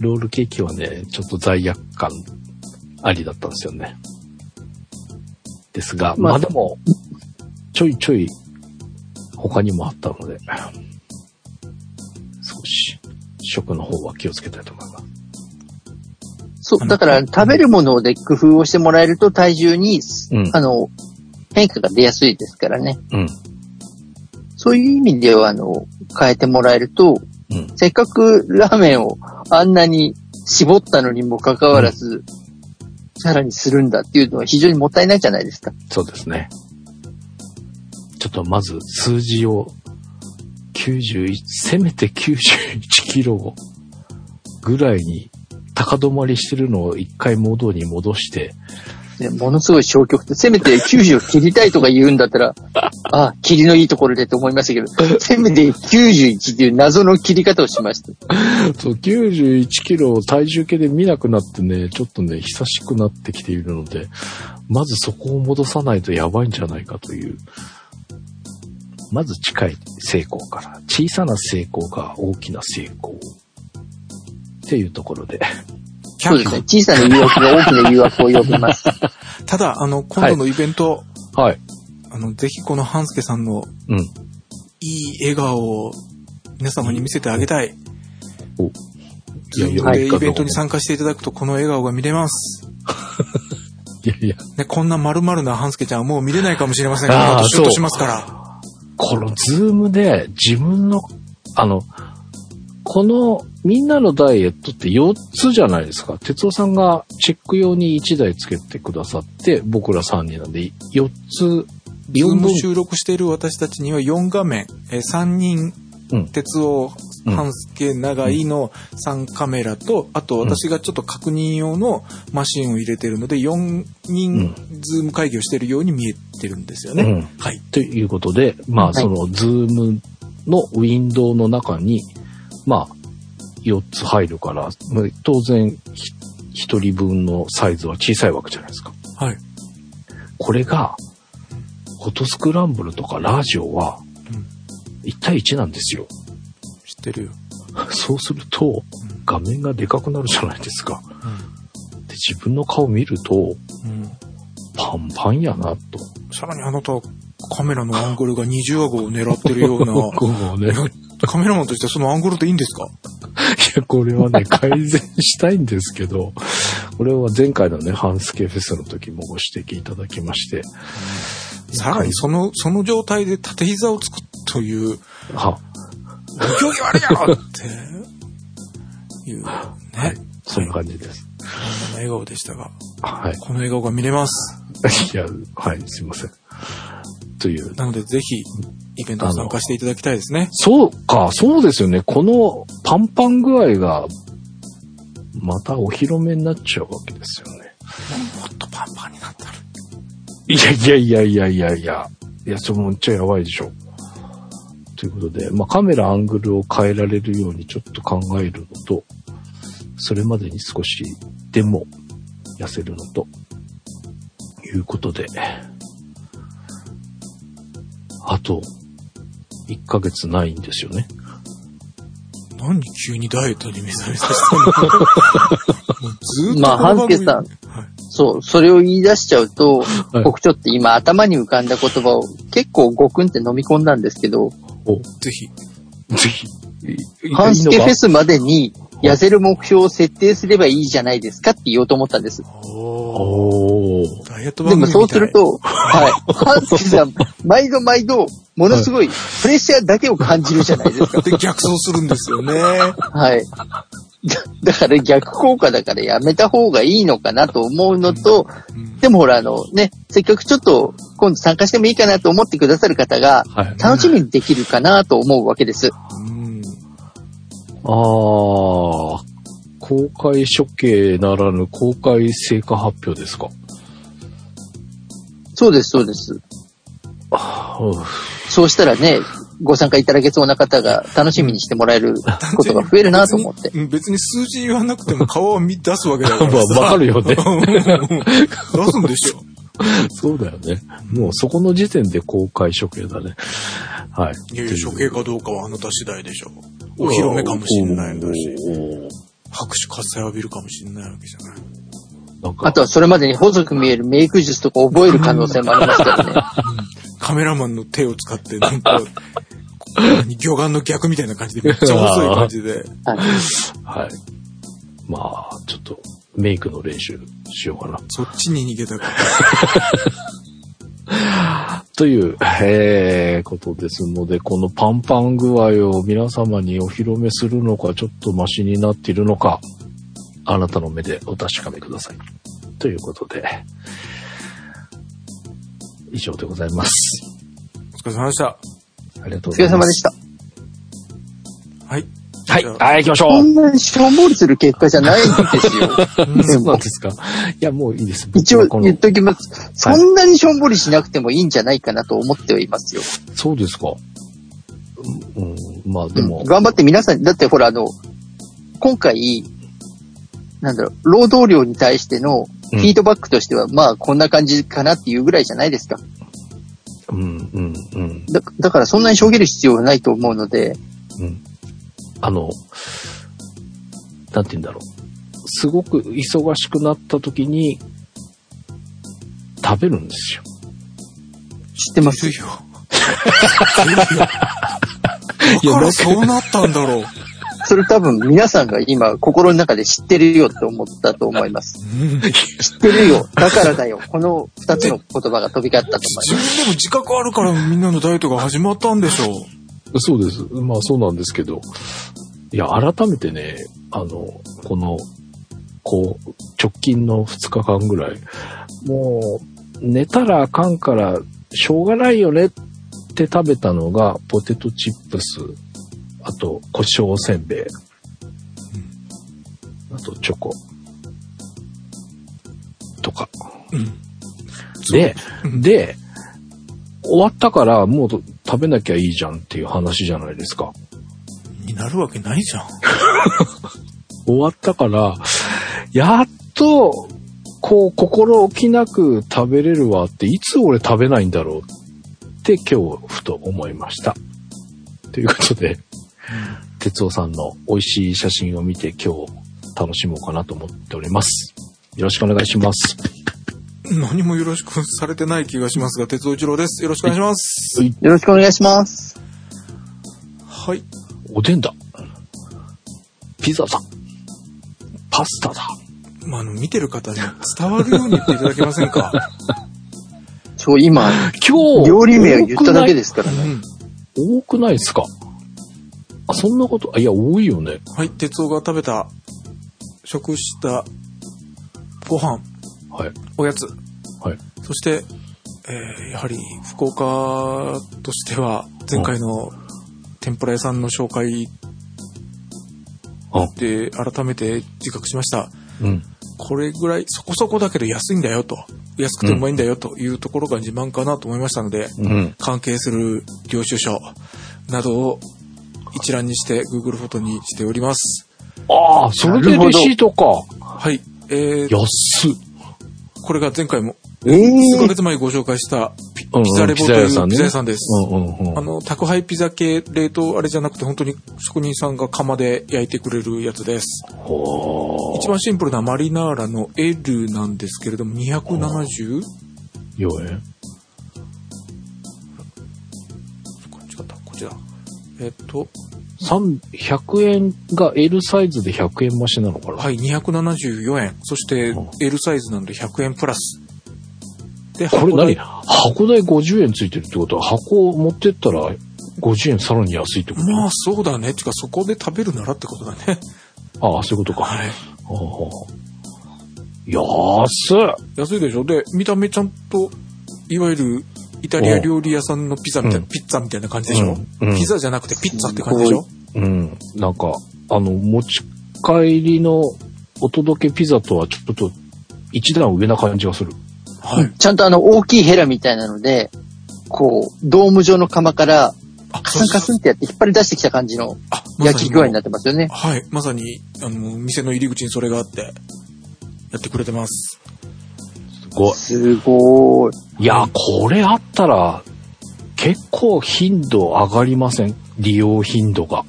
ロールケーキはね、ちょっと罪悪感ありだったんですよね。ですが、まあまあでも、ちょいちょい他にもあったので、少し食の方は気をつけたいと思います。そう、だから食べるもので工夫をしてもらえると体重に、うんあの、変化が出やすいですからね。うん。そういう意味では、あの、変えてもらえると、うん。せっかくラーメンをあんなに絞ったのにもかかわらず、さらにするんだっていうのは非常にもったいないじゃないですか。そうですね。ちょっとまず数字を91、せめて91キロぐらいに高止まりしてるのを一回元に戻して、ね、ものすごい消極的。せめて90を切りたいとか言うんだったら、あ、切りのいいところでと思いましたけど、せめて91っていう謎の切り方をしました。そう、91キロを体重計で見なくなってね、ちょっとね、久しくなってきているので、まずそこを戻さないとやばいんじゃないかという。まず近い成功から、小さな成功が大きな成功。っていうところで。そうですね。小さな誘惑が大きな誘惑を呼びます。ただ、あの、今度のイベント、はい。あの、ぜひこの半助さんのうん。いい笑顔を皆様に見せてあげたい。お。いやいや、でイベントに参加していただくとこの笑顔が見れます。いやいや、ね、こんな丸々な半助ちゃんはもう見れないかもしれませんが、シュッとしますから。このズームで自分の、あの、このみんなのダイエットって4つじゃないですか。哲夫さんがチェック用に1台つけてくださって、僕ら3人なんで4つ、ズー4ム分、収録している私たちには4画面、えー3人、うん。鉄をうん半助長いの3カメラと、あと私がちょっと確認用のマシンを入れてるので、4人ズーム会議をしているように見えてるんですよね。うん。はい。ということで、まあ、はい。そのズームのウィンドウの中に、まあ、4つ入るから、まあ当然、ひ1人分のサイズは小さいわけじゃないですか。はい。これが、フォトスクランブルとかラジオはうん、1対1なんですよ。知ってるよ。そうすると、画面がでかくなるじゃないですか。で、自分の顔見ると、うん。うん。パンパンやな、と。さらにあなたはカメラのアングルが20ワゴを狙ってるような、ね、カメラマンとしてそのアングルでいいんですか？いや、これはね、改善したいんですけど、これは前回のね、ハンスケフェスの時もご指摘いただきまして、さらにその、その状態で縦膝をつくという、は、競技悪いやろっていう、ね。そんな感じです。こんな笑顔でしたが、はい。この笑顔が見れます。いや、はい、すいません。という。なのでぜひ、イベントに参加していただきたいですね。そうか、そうですよね。このパンパン具合が、またお披露目になっちゃうわけですよね。もっとパンパンになったら。いやいやいやいやいやいや。いや、ちょ、もうちょいやばいでしょ。ということで、まあ、カメラアングルを変えられるようにちょっと考えるのと、それまでに少しでも痩せるのと、いうことで、あと、1ヶ月ないんですよね。何急にダイエットに目覚めさせたの？ずーっとまあ、半助さん、はいそう、それを言い出しちゃうと、はい僕ちょっと今頭に浮かんだ言葉を結構ごくんって飲み込んだんですけど、お、ぜひ。ぜひ。い半助フェス。スまでに痩せる目標を設定すればいいじゃないですかって言おうと思ったんです。おー。ダイエットでも番組みたいそうすると、はい。半助さん、毎度毎度、ものすごいプレッシャーだけを感じるじゃないですか。で、逆走するんですよね。はい。だだから逆効果だからやめた方がいいのかなと思うのと、うんでもほらあのね、せっかくちょっと今度参加してもいいかなと思ってくださる方がはい。楽しみにできるかなと思うわけです。うんあー、公開処刑ならぬ公開成果発表ですか？そうです、そうです。そうしたらね、ご参加いただけそうな方が楽しみにしてもらえることが増えるなと思って。うん別に数字言わなくても顔は見出すわけだか まらさ。あ、わかるよね。うん出すんでしょ。そうだよね。もうそこの時点で公開処刑だね。はい。いやいや、処刑かどうかはあなた次第でしょ。お披露目かもしれないんだし、拍手喝采浴びるかもしれないわけじゃない。あとはそれまでに細く見えるメイク術とか覚える可能性もありますからね。カメラマンの手を使って、なんか、何魚眼の逆みたいな感じで、めっちゃ細い感じで。はいはい。まあ、ちょっとメイクの練習しようかな。そっちに逃げたから。という、えー、ことですので、このパンパン具合を皆様にお披露目するのか、ちょっとマシになっているのか、あなたの目でお確かめください。ということで、以上でございます。お疲れ様でした。ありがとお疲れうございます。様でした。はい。はい、はい、行きましょこうんなにしょんぼりする結果じゃないんですよ。そうなんですか。いや、もういいです。一応言っときます。そんなにしょんぼりしなくてもいいんじゃないかなと思ってはいますよ。そうですか。うん、うんまあでも、頑張って皆さん、だってほらあの、今回、なんだろう、労働量に対してのフィードバックとしては、まあこんな感じかなっていうぐらいじゃないですか。うん、うん、うん。だだからそんなにしょげる必要はないと思うので、うんあの、なんて言うんだろう。すごく忙しくなった時に、食べるんですよ。知ってます？よ。いるよ。だからそうなったんだろう。それ多分皆さんが今心の中で知ってるよって思ったと思います。うん知ってるよ。だからだよ。この二つの言葉が飛び交ったと自思います。分でも自覚あるからみんなのダイエットが始まったんでしょう。そうです。まあそうなんですけど。いや、改めてね、あの、この、こう、直近の2日間ぐらい、もう、寝たらあかんから、しょうがないよねって食べたのが、ポテトチップス、あと、胡椒せんべい、あと、チョコ、とか。うん。で、うんで、終わったからもう食べなきゃいいじゃんっていう話じゃないですか。になるわけないじゃん。終わったから、やっと、こう、心置きなく食べれるわって、いつ俺食べないんだろうって今日、ふと思いました。ということで、哲夫さんの美味しい写真を見て今日楽しもうかなと思っております。よろしくお願いします。何もよろしくされてない気がしますが、鉄道一郎です。よろしくお願いします。よろしくお願いします。はい。おでんだ。ピザだ。パスタだ。まあ、あの、見てる方に伝わるように言っていただけませんか。そう、今、今日、料理名を言っただけですからね。うん。多くないですか？あ、そんなこと、あいや、多いよね。はい、鉄夫が食べた、食した、ご飯、はい。おやつ、はい。そして、えーやはり福岡としては前回の天ぷら屋さんの紹介あで改めて自覚しました。うん。これぐらいそこそこだけど安いんだよと、安くてうまいんだよというところが自慢かなと思いましたので、うん。関係する領収書、などを一覧にして Google フォトにしております。ああ、それでレシートか。はい。えー、安っ。これが前回もええ数ヶ月前にご紹介したピうんうんピザレボというピザ屋さんです。うんうんうん。あの、宅配ピザ系冷凍あれじゃなくて本当に職人さんが窯で焼いてくれるやつです。一番シンプルなマリナーラの L なんですけれども 270? 4円こっちだ。えっと、三100円が L サイズで100円増しなのかな？はい、274円。そしてうん L サイズなんで100円プラス。で、これ何？箱代50円ついてるってことは箱を持ってったら50円さらに安いってこと？まあそうだね。てかそこで食べるならってことだね。ああ、そういうことか。はい。はあ安っ安いでしょ？で、見た目ちゃんと、いわゆるイタリア料理屋さんのピザみたいな、うんピッツァみたいな感じでしょ、うんうんピザじゃなくてピッツァって感じでしょ？うん。なんか、あの、持ち帰りのお届けピザとはちょっと一段上な感じがする。はい。ちゃんとあの、大きいヘラみたいなので、こう、ドーム状の釜から、あ、カスンカスンってやって引っ張り出してきた感じの焼き具合になっってますよね。はい。まさに、あの、店の入り口にそれがあって、やってくれてます。すごい。すごーい。いや、これあったら、結構頻度上がりません？利用頻度が。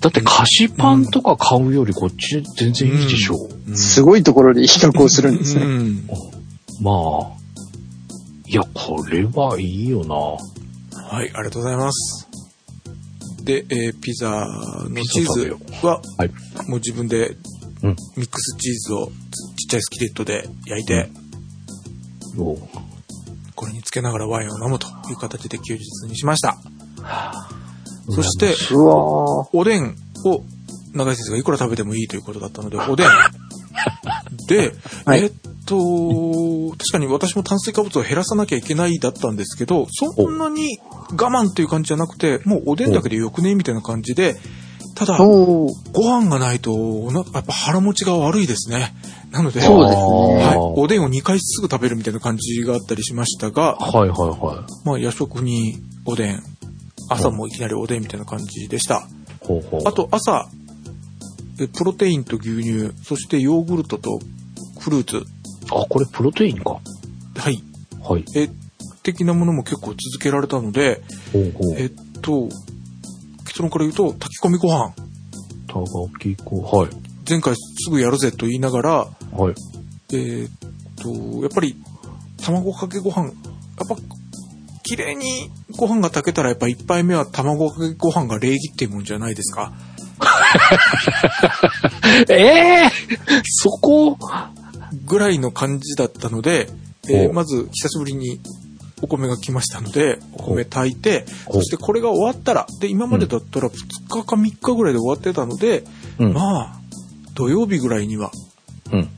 だって菓子パンとか買うよりこっち全然いいでしょう。うんすごいところで比較をするんですね。うん。まあ。いや、これはいいよな。はい、ありがとうございます。で、えーピザのピチーズは、はい。もう自分でうんミックスチーズをちゃいスキレットで焼いて、おう。これにつけながらワインを飲むという形で休日にしました。そして、おでんを長井先生がいくら食べてもいいということだったので、おでん。で、はい。えっと、確かに私も炭水化物を減らさなきゃいけないだったんですけど、そんなに我慢っていう感じじゃなくて、もうおでんだけでよくね？みたいな感じで、ただ、ご飯がないと、やっぱ腹持ちが悪いですね。なので、そうですねはい、おでんを2回すぐ食べるみたいな感じがあったりしましたが、はいはいはまあ夜食におでん、朝もいきなりおでんみたいな感じでした。い。ほうほう。あと朝、えプロテインと牛乳、そしてヨーグルトとフルーツ、あ、これプロテインか。はい、はい。え、的なものも結構続けられたので、ほうほう。えっと、結論から言うと、炊き込みご飯、たがきこ、はい。前回すぐやるぜと言いながら、はい。えーっと、やっぱり、卵かけご飯、やっぱ、綺麗にご飯が炊けたらやっぱ一杯目は卵かけご飯が礼儀っていうもんじゃないですか？ええそこ？ぐらいの感じだったので、えーおまず久しぶりにお米が来ましたので、お米炊いて、おそしてこれが終わったら、で、今までだったら2日か3日ぐらいで終わってたので、うん。まあ、土曜日ぐらいにはうん。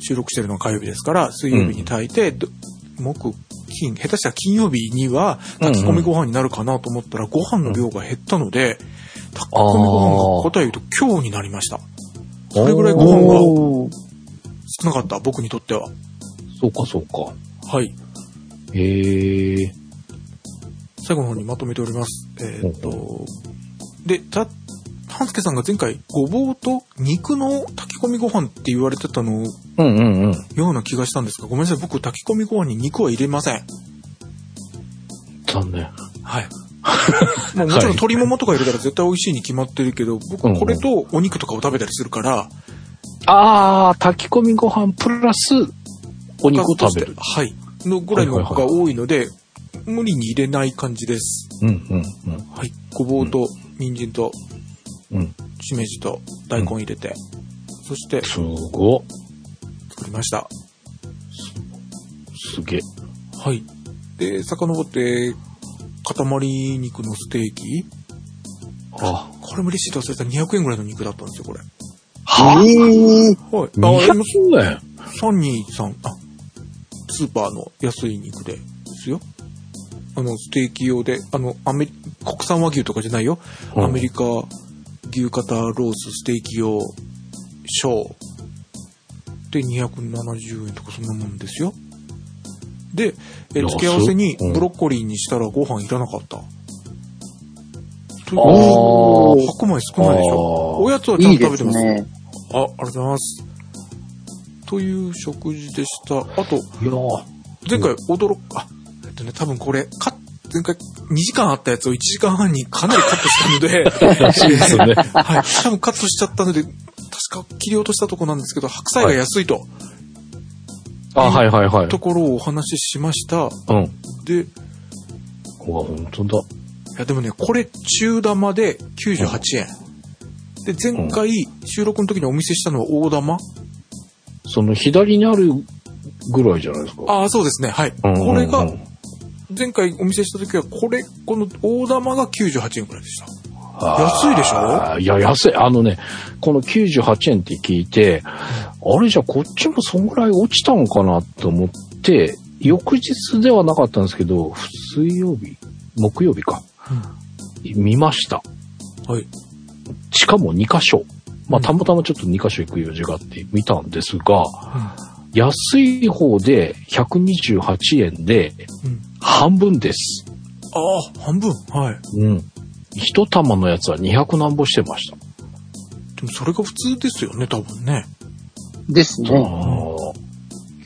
収録してるのは火曜日ですから、水曜日に炊いて、ど木、金、下手したら金曜日には炊き込みご飯になるかなと思ったら、ご飯の量が減ったので、炊き込みご飯が答え言うと今日になりました。それぐらいご飯が少なかった、僕にとっては。そうかそうか。はい。へえ。最後の方にまとめております。えーっと、で、た、半助さんが前回、ごぼうと肉の炊き込みご飯って言われてたのうんうんうん。ような気がしたんですが、ごめんなさい、僕炊き込みご飯に肉は入れません。残念。はい。まあもちろん鶏ももとか入れたら絶対美味しいに決まってるけど、僕これとお肉とかを食べたりするから、ああ、炊き込みご飯プラスお肉を食べる。はい。のぐらいのが多いので、無理に入れない感じです。うんうんはい。ごぼうと人参とうん。うん。しめじと大根入れて、そしてすごっ。作りました。すげえ。はい。で、遡って、塊肉のステーキあ、これもレシート忘れた200円ぐらいの肉だったんですよ、これ。はえーはい。あ、でも200円323、あ、スーパーの安い肉でですよ。あの、ステーキ用で、あの、アメリ、国産和牛とかじゃないよ。うんアメリカ牛肩ロースステーキ用小で270円とかそんなもんですよ。で、え安っ付け合わせにうんブロッコリーにしたらご飯いらなかった。というおー白米少ないでしょ。おやつはちゃんいいでと食べてます。すね。あ、ありがとうございます。という食事でした。あと、前回驚く、あ、えっとね、多分これ、か前回2時間あったやつを1時間半にかなりカットしたので。はい、多分カットしちゃったので、確か切り落としたとこなんですけど、白菜が安いと、あ、はいはいはい。ところをお話ししました。うん。で、いうわ、本当だ。やでもね、これ中玉で98円。で、前回収録の時にお見せしたのは大玉。その左にあるぐらいじゃないですか。ああ、そうですね。はい。うんうんうんこれが、前回お見せした時は、これ、この大玉が98円くらいでした。安いでしょ？いや、安い。あのね、この98円って聞いて、あれじゃこっちもそんぐらい落ちたのかなと思って、翌日ではなかったんですけど、水曜日、木曜日か。見ました。はい。しかも2箇所。まあ、たまたまちょっと2箇所行く用事があって見たんですが、安い方で128円でうん。半分です。ああ、半分はい。うん。一玉のやつは200何本してました。でもそれが普通ですよね、多分ね。ですね。ああ、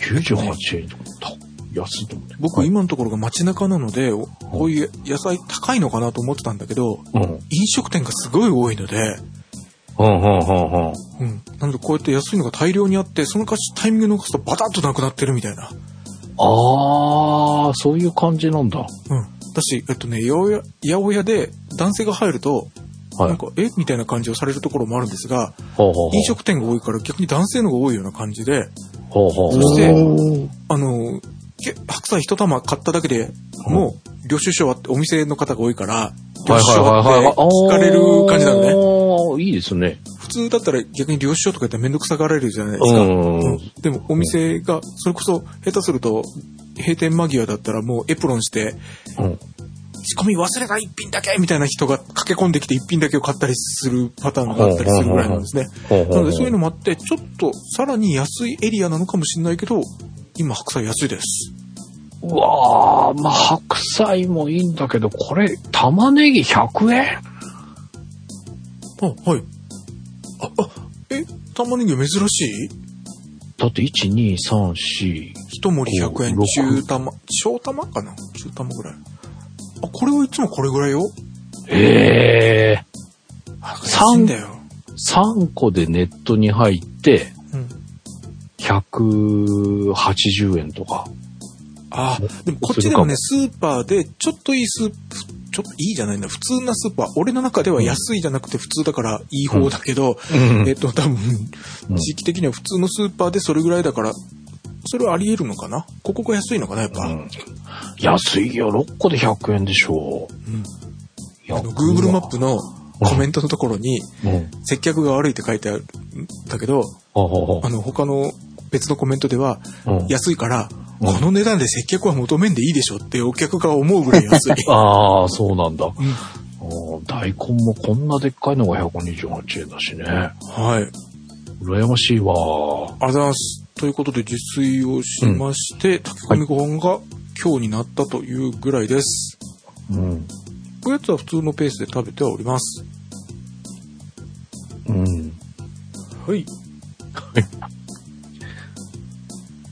98円とか、た安いと思って。僕、今のところが街中なので、こういう野菜高いのかなと思ってたんだけど、うん。飲食店がすごい多いので、うん、うん、うん、うん。うん。なのでこうやって安いのが大量にあって、そのかタイミング逃すとバタッとなくなってるみたいな。ああ、そういう感じなんだ。うん。だし、えっとね、八百屋、八百屋で男性が入ると、はい。なんか、え？みたいな感じをされるところもあるんですが、ほうほうほう飲食店が多いから逆に男性の方が多いような感じで、ほうほうほうそしてあの、け白菜一玉買っただけでもう、領収書はってお店の方が多いから、領収書はって聞かれる感じなのね。ね。いいですね。普通だったら逆に領収書とか言ったらめんどくさがられるじゃないですか。うんうんでもお店が、それこそ下手すると、閉店間際だったらもうエプロンして、うん。仕込み忘れた一品だけみたいな人が駆け込んできて一品だけを買ったりするパターンがあったりするぐらいなんですね。なのでそういうのもあって、ちょっとさらに安いエリアなのかもしれないけど、今白菜安いです。うわあ、まあ、白菜もいいんだけど、これ、玉ねぎ100円？あ、はい。あ、あ、え、玉ねぎ珍しい？だって、1、2、3、4、一盛り100円、六中玉、小玉かな？中玉ぐらい。あ、これはいつもこれぐらいよ。ええあ、三安いんだよ。3個でネットに入って、うん。180円とか。あ、でもこっちでもね、スーパーで、ちょっといいスープ、ちょっといいじゃないな、普通なスーパー。俺の中では安いじゃなくて普通だからいい方だけど、うん。えっと、多分、うん。地域的には普通のスーパーでそれぐらいだから、それはあり得るのかな？ここが安いのかな、やっぱ。うん。安いよ、6個で100円でしょう。うん。あの、Google マップのコメントのところに、うん。接客が悪いって書いてあるんだけど、あの、他の別のコメントでは、ううん安いから、うんこの値段で接客は求めんでいいでしょってお客が思うぐらい安い。ああ、そうなんだ。うん大根もこんなでっかいのが128円だしね。はい。羨ましいわ。ありがとうございます。ということで自炊をしまして、炊き込みご飯が今日になったというぐらいです。うん。おやつは普通のペースで食べてはおります。うん。はい。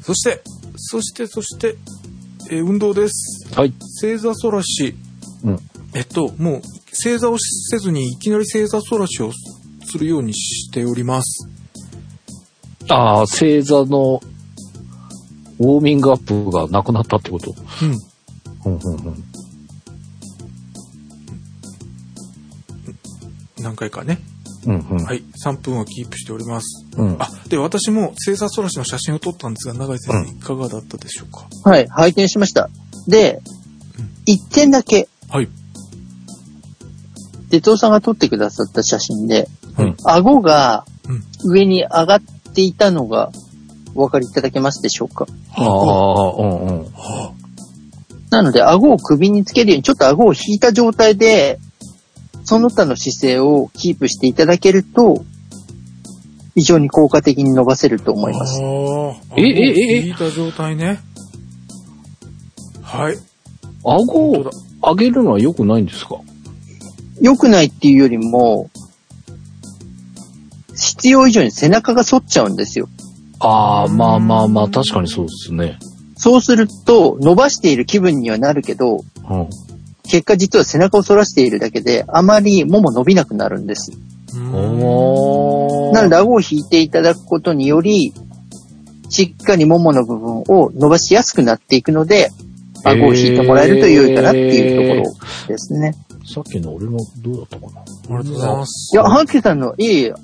そして、そして、そして、えー運動です。はい。正座反らし。うんえっと、もう、正座をせずにいきなり正座反らしをするようにしております。ああ、星座のウォーミングアップがなくなったってこと？うん。うんうんうん。何回かね。うんうん。はい。3分はキープしております。うん。あ、で、私も正座反らしの写真を撮ったんですが、永井先生、いかがだったでしょうか？はい、拝見しました。で、一点だけ、はい。哲夫さんが撮ってくださった写真で、うん顎がうん上に上がっていたのがお分かりいただけますでしょうか？ああ、うんうん。はなので、顎を首につけるように、ちょっと顎を引いた状態で、その他の姿勢をキープしていただけると、非常に効果的に伸ばせると思います。ええええ引いた状態ね。はい。顎を。上げるのは良くないんですか？良くないっていうよりも、必要以上に背中が反っちゃうんですよ。ああ、まあまあまあ、確かにそうですね。そうすると、伸ばしている気分にはなるけど、うん。結果実は背中を反らしているだけで、あまりもも伸びなくなるんです。おー。なので、顎を引いていただくことにより、しっかりももの部分を伸ばしやすくなっていくので、顎を引いてもらえると良いかなっていうところですね。さっきの俺のどうだったかな？ありがとうございます。いや、半助さんの、いえいえ、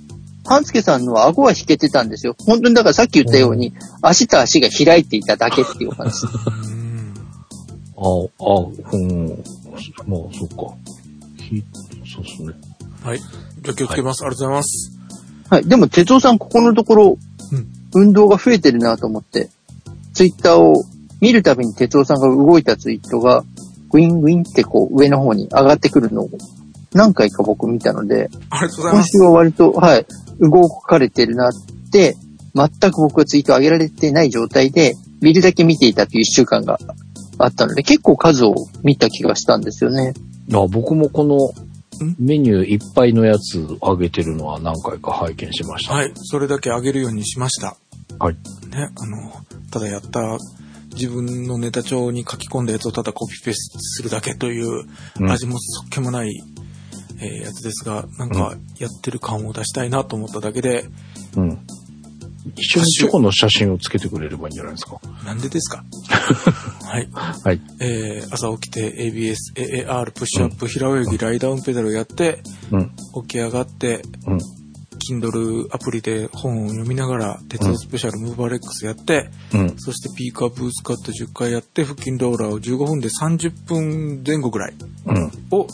半助さんのは顎は引けてたんですよ。本当にだからさっき言ったように、足と足が開いていただけっていう感じ。うんああ、うん。まあ、そっか。ひそうっすね。はい。じゃあ気をつけます。ありがとうございます。はい。でも、哲夫さん、ここのところ、うん運動が増えてるなと思って、ツイッターを見るたびに哲夫さんが動いたツイートが、グイングインってこう、上の方に上がってくるのを、何回か僕見たので、ありがとうございます。今週は割と、はい、動かれてるなって、全く僕はツイート上げられてない状態で、見るだけ見ていたという一週間があったので、結構数を見た気がしたんですよね。あ僕もこのん？メニューいっぱいのやつ上げてるのは何回か拝見しました。はい。それだけ上げるようにしました。はい。ね、あの、ただやった、自分のネタ帳に書き込んだやつをただコピペするだけという、うん味もそっけもない、えーやつですが、なんかやってる感を出したいなと思っただけで、うん。一緒にチョコの写真をつけてくれればいいんじゃないですか。なんでですか？はい。はい。えー朝起きて ABS、AAR、プッシュアップ、平泳ぎ、ライダウンペダルをやって、うん。起き上がって、うん。Kindle アプリで本を読みながら、鉄道スペシャルムーバーレックスやって、うん。そしてピークアップブースカット10回やって、腹筋ローラーを15分で30分前後ぐらいうん。を1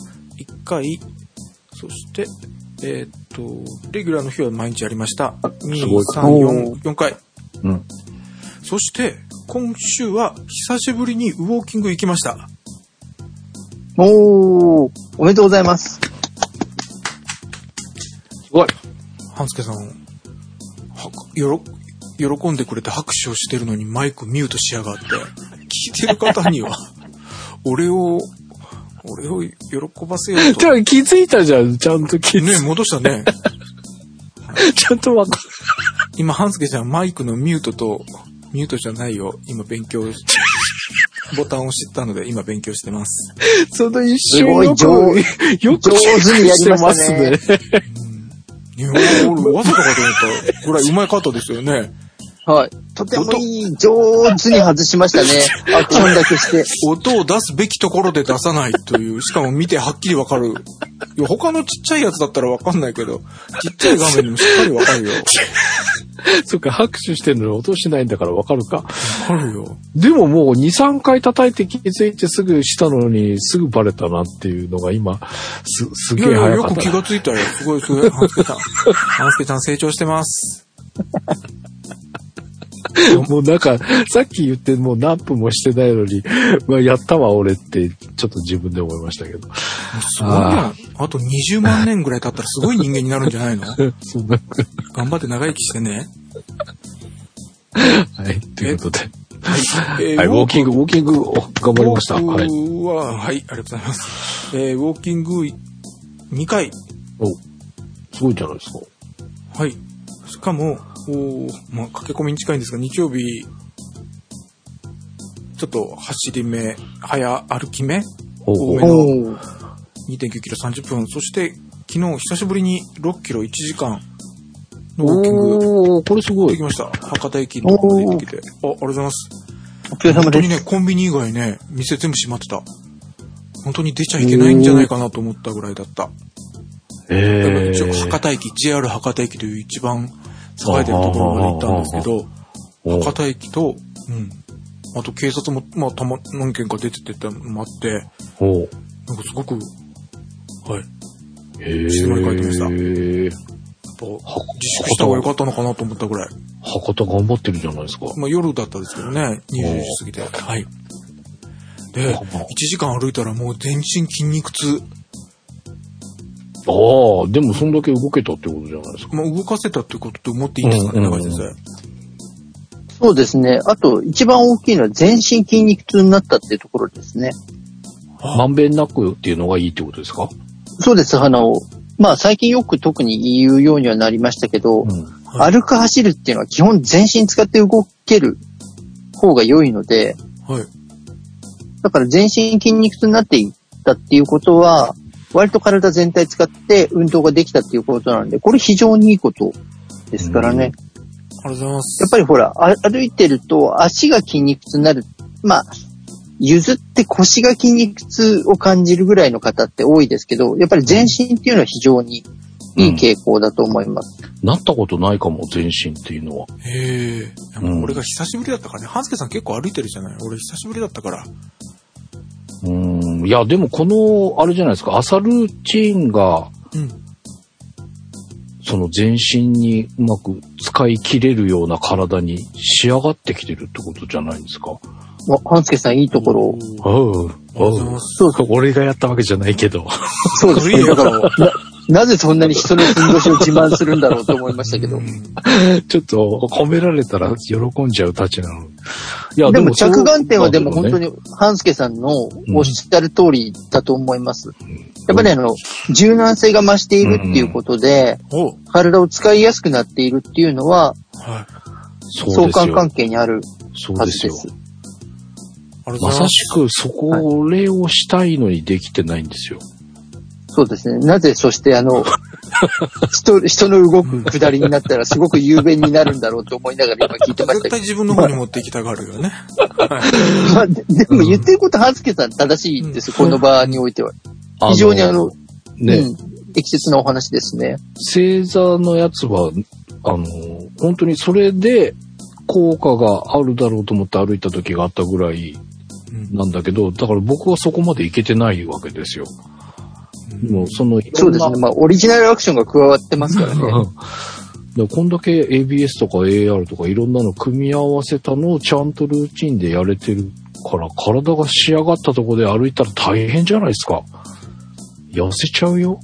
回、そして、えーっと、レギュラーの日は毎日やりました。2、すごい3、4、4回。うん。そして、今週は久しぶりにウォーキング行きました。おー、おめでとうございます。すごい。半助さん、はよろ、喜んでくれて拍手をしてるのにマイクミュートしやがって、聞いてる方には、俺を、俺を喜ばせようじゃあ気づいたじゃん。ちゃんと気と。づいね、戻したね。ちゃんとわか今、半助ちゃんマイクのミュートと、ミュートじゃないよ。今勉強し、ボタンを押したので今勉強してます。その一すごいよく、上よく上手にやりましたねしてますね。いや、俺、わざとかと思ったぐらいうまい方ですよね。はい。とてもいい、上手に外しましたね。アクションだけして。音を出すべきところで出さないという、しかも見てはっきりわかる。いや、他のちっちゃいやつだったらわかんないけど、ちっちゃい画面でもしっかりわかるよ。そっか、拍手してるのに音しないんだからわかるか。わかるよ。でももう2、3回叩いて気づいてすぐしたのにすぐバレたなっていうのが今、す、すげえいやいや、よく気。がついたよ。すごいすごい。半助ちゃん。半助ちゃん成長してます。もうなんか、さっき言ってもう何分もしてないのに、まあやったわ俺って、ちょっと自分で思いましたけど。すごいやん。あと20万年ぐらい経ったらすごい人間になるんじゃないの？そんな、頑張って長生きしてね。はい、ということで。えはい、ウォーキング、ウォーキング、お頑張りました。はい。僕は、はい、ありがとうございます。えーウォーキング2回。お、すごいじゃないですか。はい。しかも、おーまあ、駆け込みに近いんですが、日曜日、ちょっと走り目、早歩き目お多めおのおー。2.9キロ30分。そして、昨日久しぶりに6キロ1時間のウォーキングおー、これすごいでき。ました。博多駅のところまできて。あ、ありがとうございます。お疲れ様です。本当にね、コンビニ以外ね、店全部閉まってた。本当に出ちゃいけないんじゃないかなと思ったぐらいだった。え一応博ー。多駅、JR 博多駅という一番栄えてるところまで行ったんですけど、お博多駅と、うん。あと警察も、まあ、たま、何件か出ててたのもあって、おなんかすごく、はい。え静まり返ってましたー。やっぱ自粛した方が良かったのかなと思ったぐらい。博多頑張ってるじゃないですか。まあ、夜だったんですけどね、20時過ぎて。はい。で、1時間歩いたらもう全身筋肉痛。ああ、でもそんだけ動けたってことじゃないですか。まあ、動かせたってことと思っていいんですかね、中井先生。そうですね。あと、一番大きいのは全身筋肉痛になったっていうところですね。まんべんなくっていうのがいいってことですか？そうです。あの、まあ最近よく特に言うようにはなりましたけど、うん。歩く走るっていうのは基本全身使って動ける方が良いので、はい。だから全身筋肉痛になっていったっていうことは、割と体全体使って運動ができたっていうことなんで、これ非常にいいことですからね。ありがとうございます。やっぱりほら、あ歩いてると足が筋肉痛になる。まあ、譲って腰が筋肉痛を感じるぐらいの方って多いですけど、やっぱり全身っていうのは非常にいい傾向だと思います。なったことないかも、全身っていうのは。へえ。俺が久しぶりだったからね。半助さん結構歩いてるじゃない俺久しぶりだったから。うん。いや、でもこの、あれじゃないですか、朝ルーチンが、うん。その全身にうまく使い切れるような体に仕上がってきてるってことじゃないんですか。わ半助さんいいところを。おうありがとうございます。そうか、俺がやったわけじゃないけど。そうですだから、な、なぜそんなに人のふんどしを自慢するんだろうと思いましたけどう。ん ちょっと褒められたら喜んじゃうたちなの。いやでも着眼点はでも本当に。に、半助さんのおっしゃる通りだと思います。やっぱりあの、柔軟性が増しているっていうことで、お体を使いやすくなっているっていうのは。相関関係にある。はずです。ま。さしくそこれをしたいのにできてないんですよ。そうですね。なぜ、そしてあの、人、人の動く下りになったらすごく雄弁になるんだろうと思いながら今聞いてましたけど。絶対自分の方に持っていきたがるよね。はい。まあ、ででも言ってること、はずけさん正しいです、うんこの場においては。非常にあの、ね、うん、適切なお話ですね。星座のやつは、あの、本当にそれで効果があるだろうと思って歩いた時があったぐらいうんなんだけど、だから僕はそこまでいけてないわけですよ。もうその、そうですね。まあ、オリジナルアクションが加わってますからね。でこんだけ ABS とか AR とかいろんなの組み合わせたのをちゃんとルーチンでやれてるから、体が仕上がったところで歩いたら大変じゃないですか。痩せちゃうよ？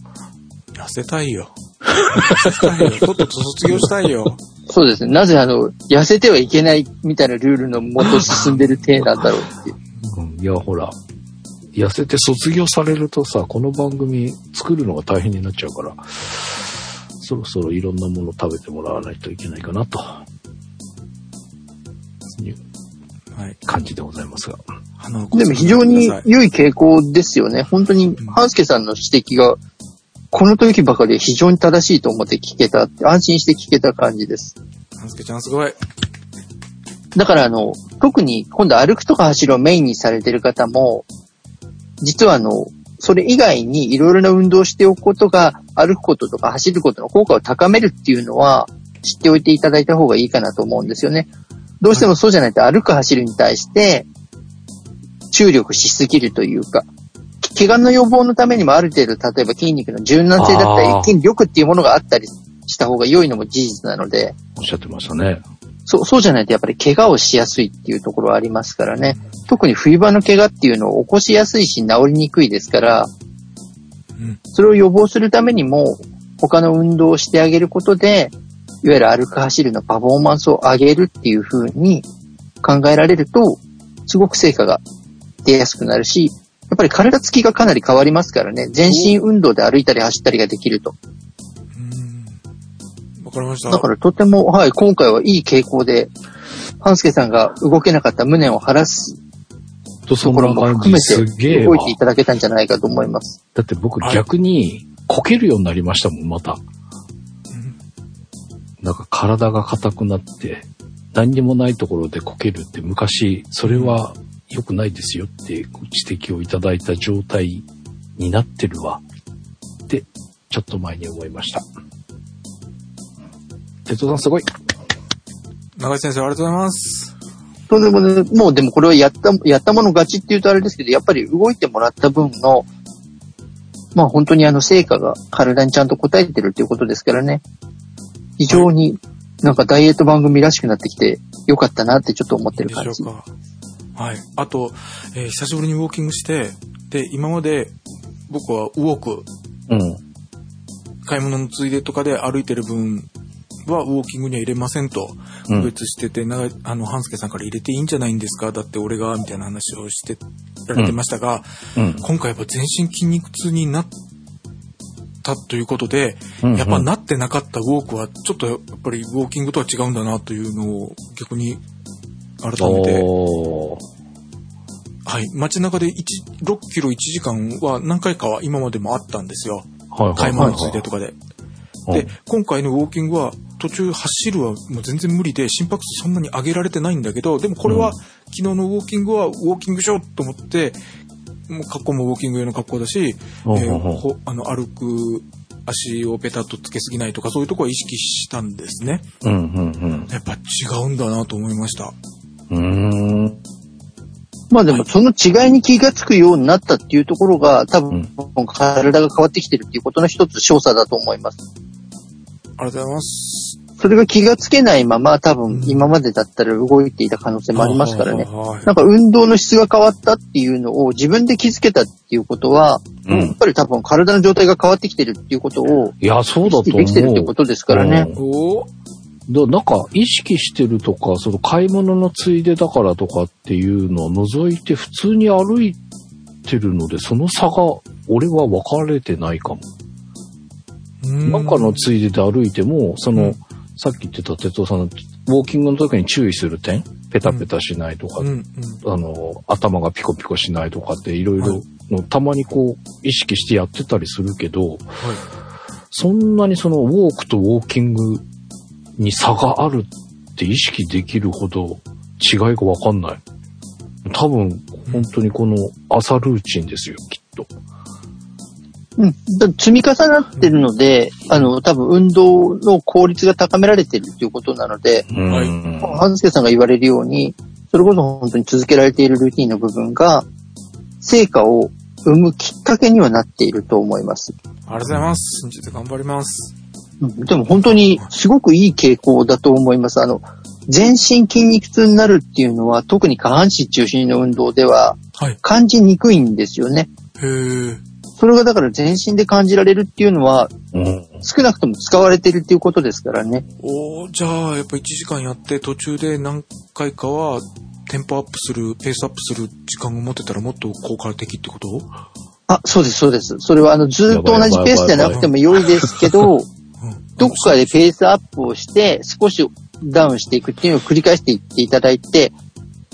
痩せたいよ。痩せたいよ。とっとと卒業したいよ。そうですね。なぜあの、痩せてはいけないみたいなルールのもと進んでる体なんだろうっていう。うんいや、ほら、痩せて卒業されるとさ、この番組作るのが大変になっちゃうから、そろそろいろんなもの食べてもらわないといけないかなと。いうはい。感じでございますが。でも非常に良い傾向ですよね。本当に、半助さんの指摘が、この時ばかり非常に正しいと思って聞けた、安心して聞けた感じです。半助ちゃんすごい。だからあの、特に今度歩くとか走るをメインにされてる方も、実はあの、それ以外にいろいろな運動をしておくことが、歩くこととか走ることの効果を高めるっていうのは、知っておいていただいた方がいいかなと思うんですよね。どうしてもそうじゃないと歩く走るに対して、注力しすぎるというか、怪我の予防のためにもある程度、例えば筋肉の柔軟性だったり、筋力っていうものがあったりした方が良いのも事実なので、おっしゃってましたね。そう、そうじゃないとやっぱり怪我をしやすいっていうところはありますからね。特に冬場の怪我っていうのを起こしやすいし治りにくいですから、うん。それを予防するためにも他の運動をしてあげることで、いわゆる歩く走るのパフォーマンスを上げるっていう風に考えられると、すごく成果が出やすくなるし、やっぱり体つきがかなり変わりますからね。全身運動で歩いたり走ったりができると。かりました。だからとても、はい、今回はいい傾向で、半助さんが動けなかった無念を晴らすと、ころも含めて動いていただけたんじゃないかと思います。だって僕はい逆にこけるようになりましたもん、また。なんか体が硬くなって、何にもないところでこけるって昔、それは良くないですよって指摘をいただいた状態になってるわ。って、ちょっと前に思いました。哲夫さんすごい。長井先生ありがとうございます。とんでもね、もうでもこれはやった、やったもの勝ちっていうとあれですけど、やっぱり動いてもらった分の、まあ本当にあの成果が体にちゃんと応えてるっていうことですからね。非常になんかダイエット番組らしくなってきてよかったなってちょっと思ってる感じいいでしょ。うか。はい。あと、えー久しぶりにウォーキングして、で、今まで僕はウォーク、うん。買い物のついでとかで歩いてる分はウォーキングには入れませんと、うん。区別してて、なあの、半助さんから入れていいんじゃないんですか？だって俺が、みたいな話をしてられてましたが、うん。今回やっぱ全身筋肉痛になっったということで、うんうん。やっぱなってなかったウォークは、ちょっとやっぱりウォーキングとは違うんだなというのを逆に改めて、はい、街中で1 6キロ1時間は何回かは今までもあったんですよ。はいはい。買い物についてとかで。うんで、今回のウォーキングは途中走るはもう全然無理で心拍数そんなに上げられてないんだけど、でもこれはうん昨日のウォーキングはウォーキングしようと思って、もう格好もウォーキング用の格好だし、うんえーあの歩く足をペタッとつけすぎないとかそういうところは意識したんですね。うんうんやっぱ違うんだなと思いました。うん。まあでもその違いに気がつくようになったっていうところが多分体が変わってきてるっていうことの一つ証左だと思います。ありがとうございます。それが気がつけないまま多分今までだったら動いていた可能性もありますからね。はいなんか運動の質が変わったっていうのを自分で気づけたっていうことは、うんやっぱり多分体の状態が変わってきてるっていうことをいや、そうだと思う。できてるってことですからね。だなんか意識してるとか、その買い物のついでだからとかっていうのを除いて普通に歩いてるので、その差が俺は分かれてないかも。うん。なんかのついでで歩いても、その、うん。さっき言ってた哲夫さんのウォーキングの時に注意する点、ペタペタしないとか、うん。うん。あの、頭がピコピコしないとかっていろいはろの、たまにこう意識してやってたりするけど、はい。そんなにそのウォークとウォーキングに差があるって意識できるほど違いがわかんない。多分、本当にこの朝ルーチンですよ、きっと。うん。だ積み重なってるので、あの、多分運動の効率が高められてるっていうことなので、はいうん半助さんが言われるように、それこそ本当に続けられているルーティンの部分が、成果を生むきっかけにはなっていると思います。ありがとうございます。信じて頑張ります。うんでも本当にすごくいい傾向だと思います。あの、全身筋肉痛になるっていうのは、特に下半身中心の運動でははい。感じにくいんですよね。へーそれがだから全身で感じられるっていうのは、うん少なくとも使われてるっていうことですからね。おーじゃあ、やっぱ1時間やって途中で何回かはテンポアップする、ペースアップする時間を持ってたらもっと効果的ってこと？あ、そうです、そうです。それはあの、ずっと同じペースじゃなくても良いですけど、うんどこかでペースアップをして、少しダウンしていくっていうのを繰り返していっていただいて、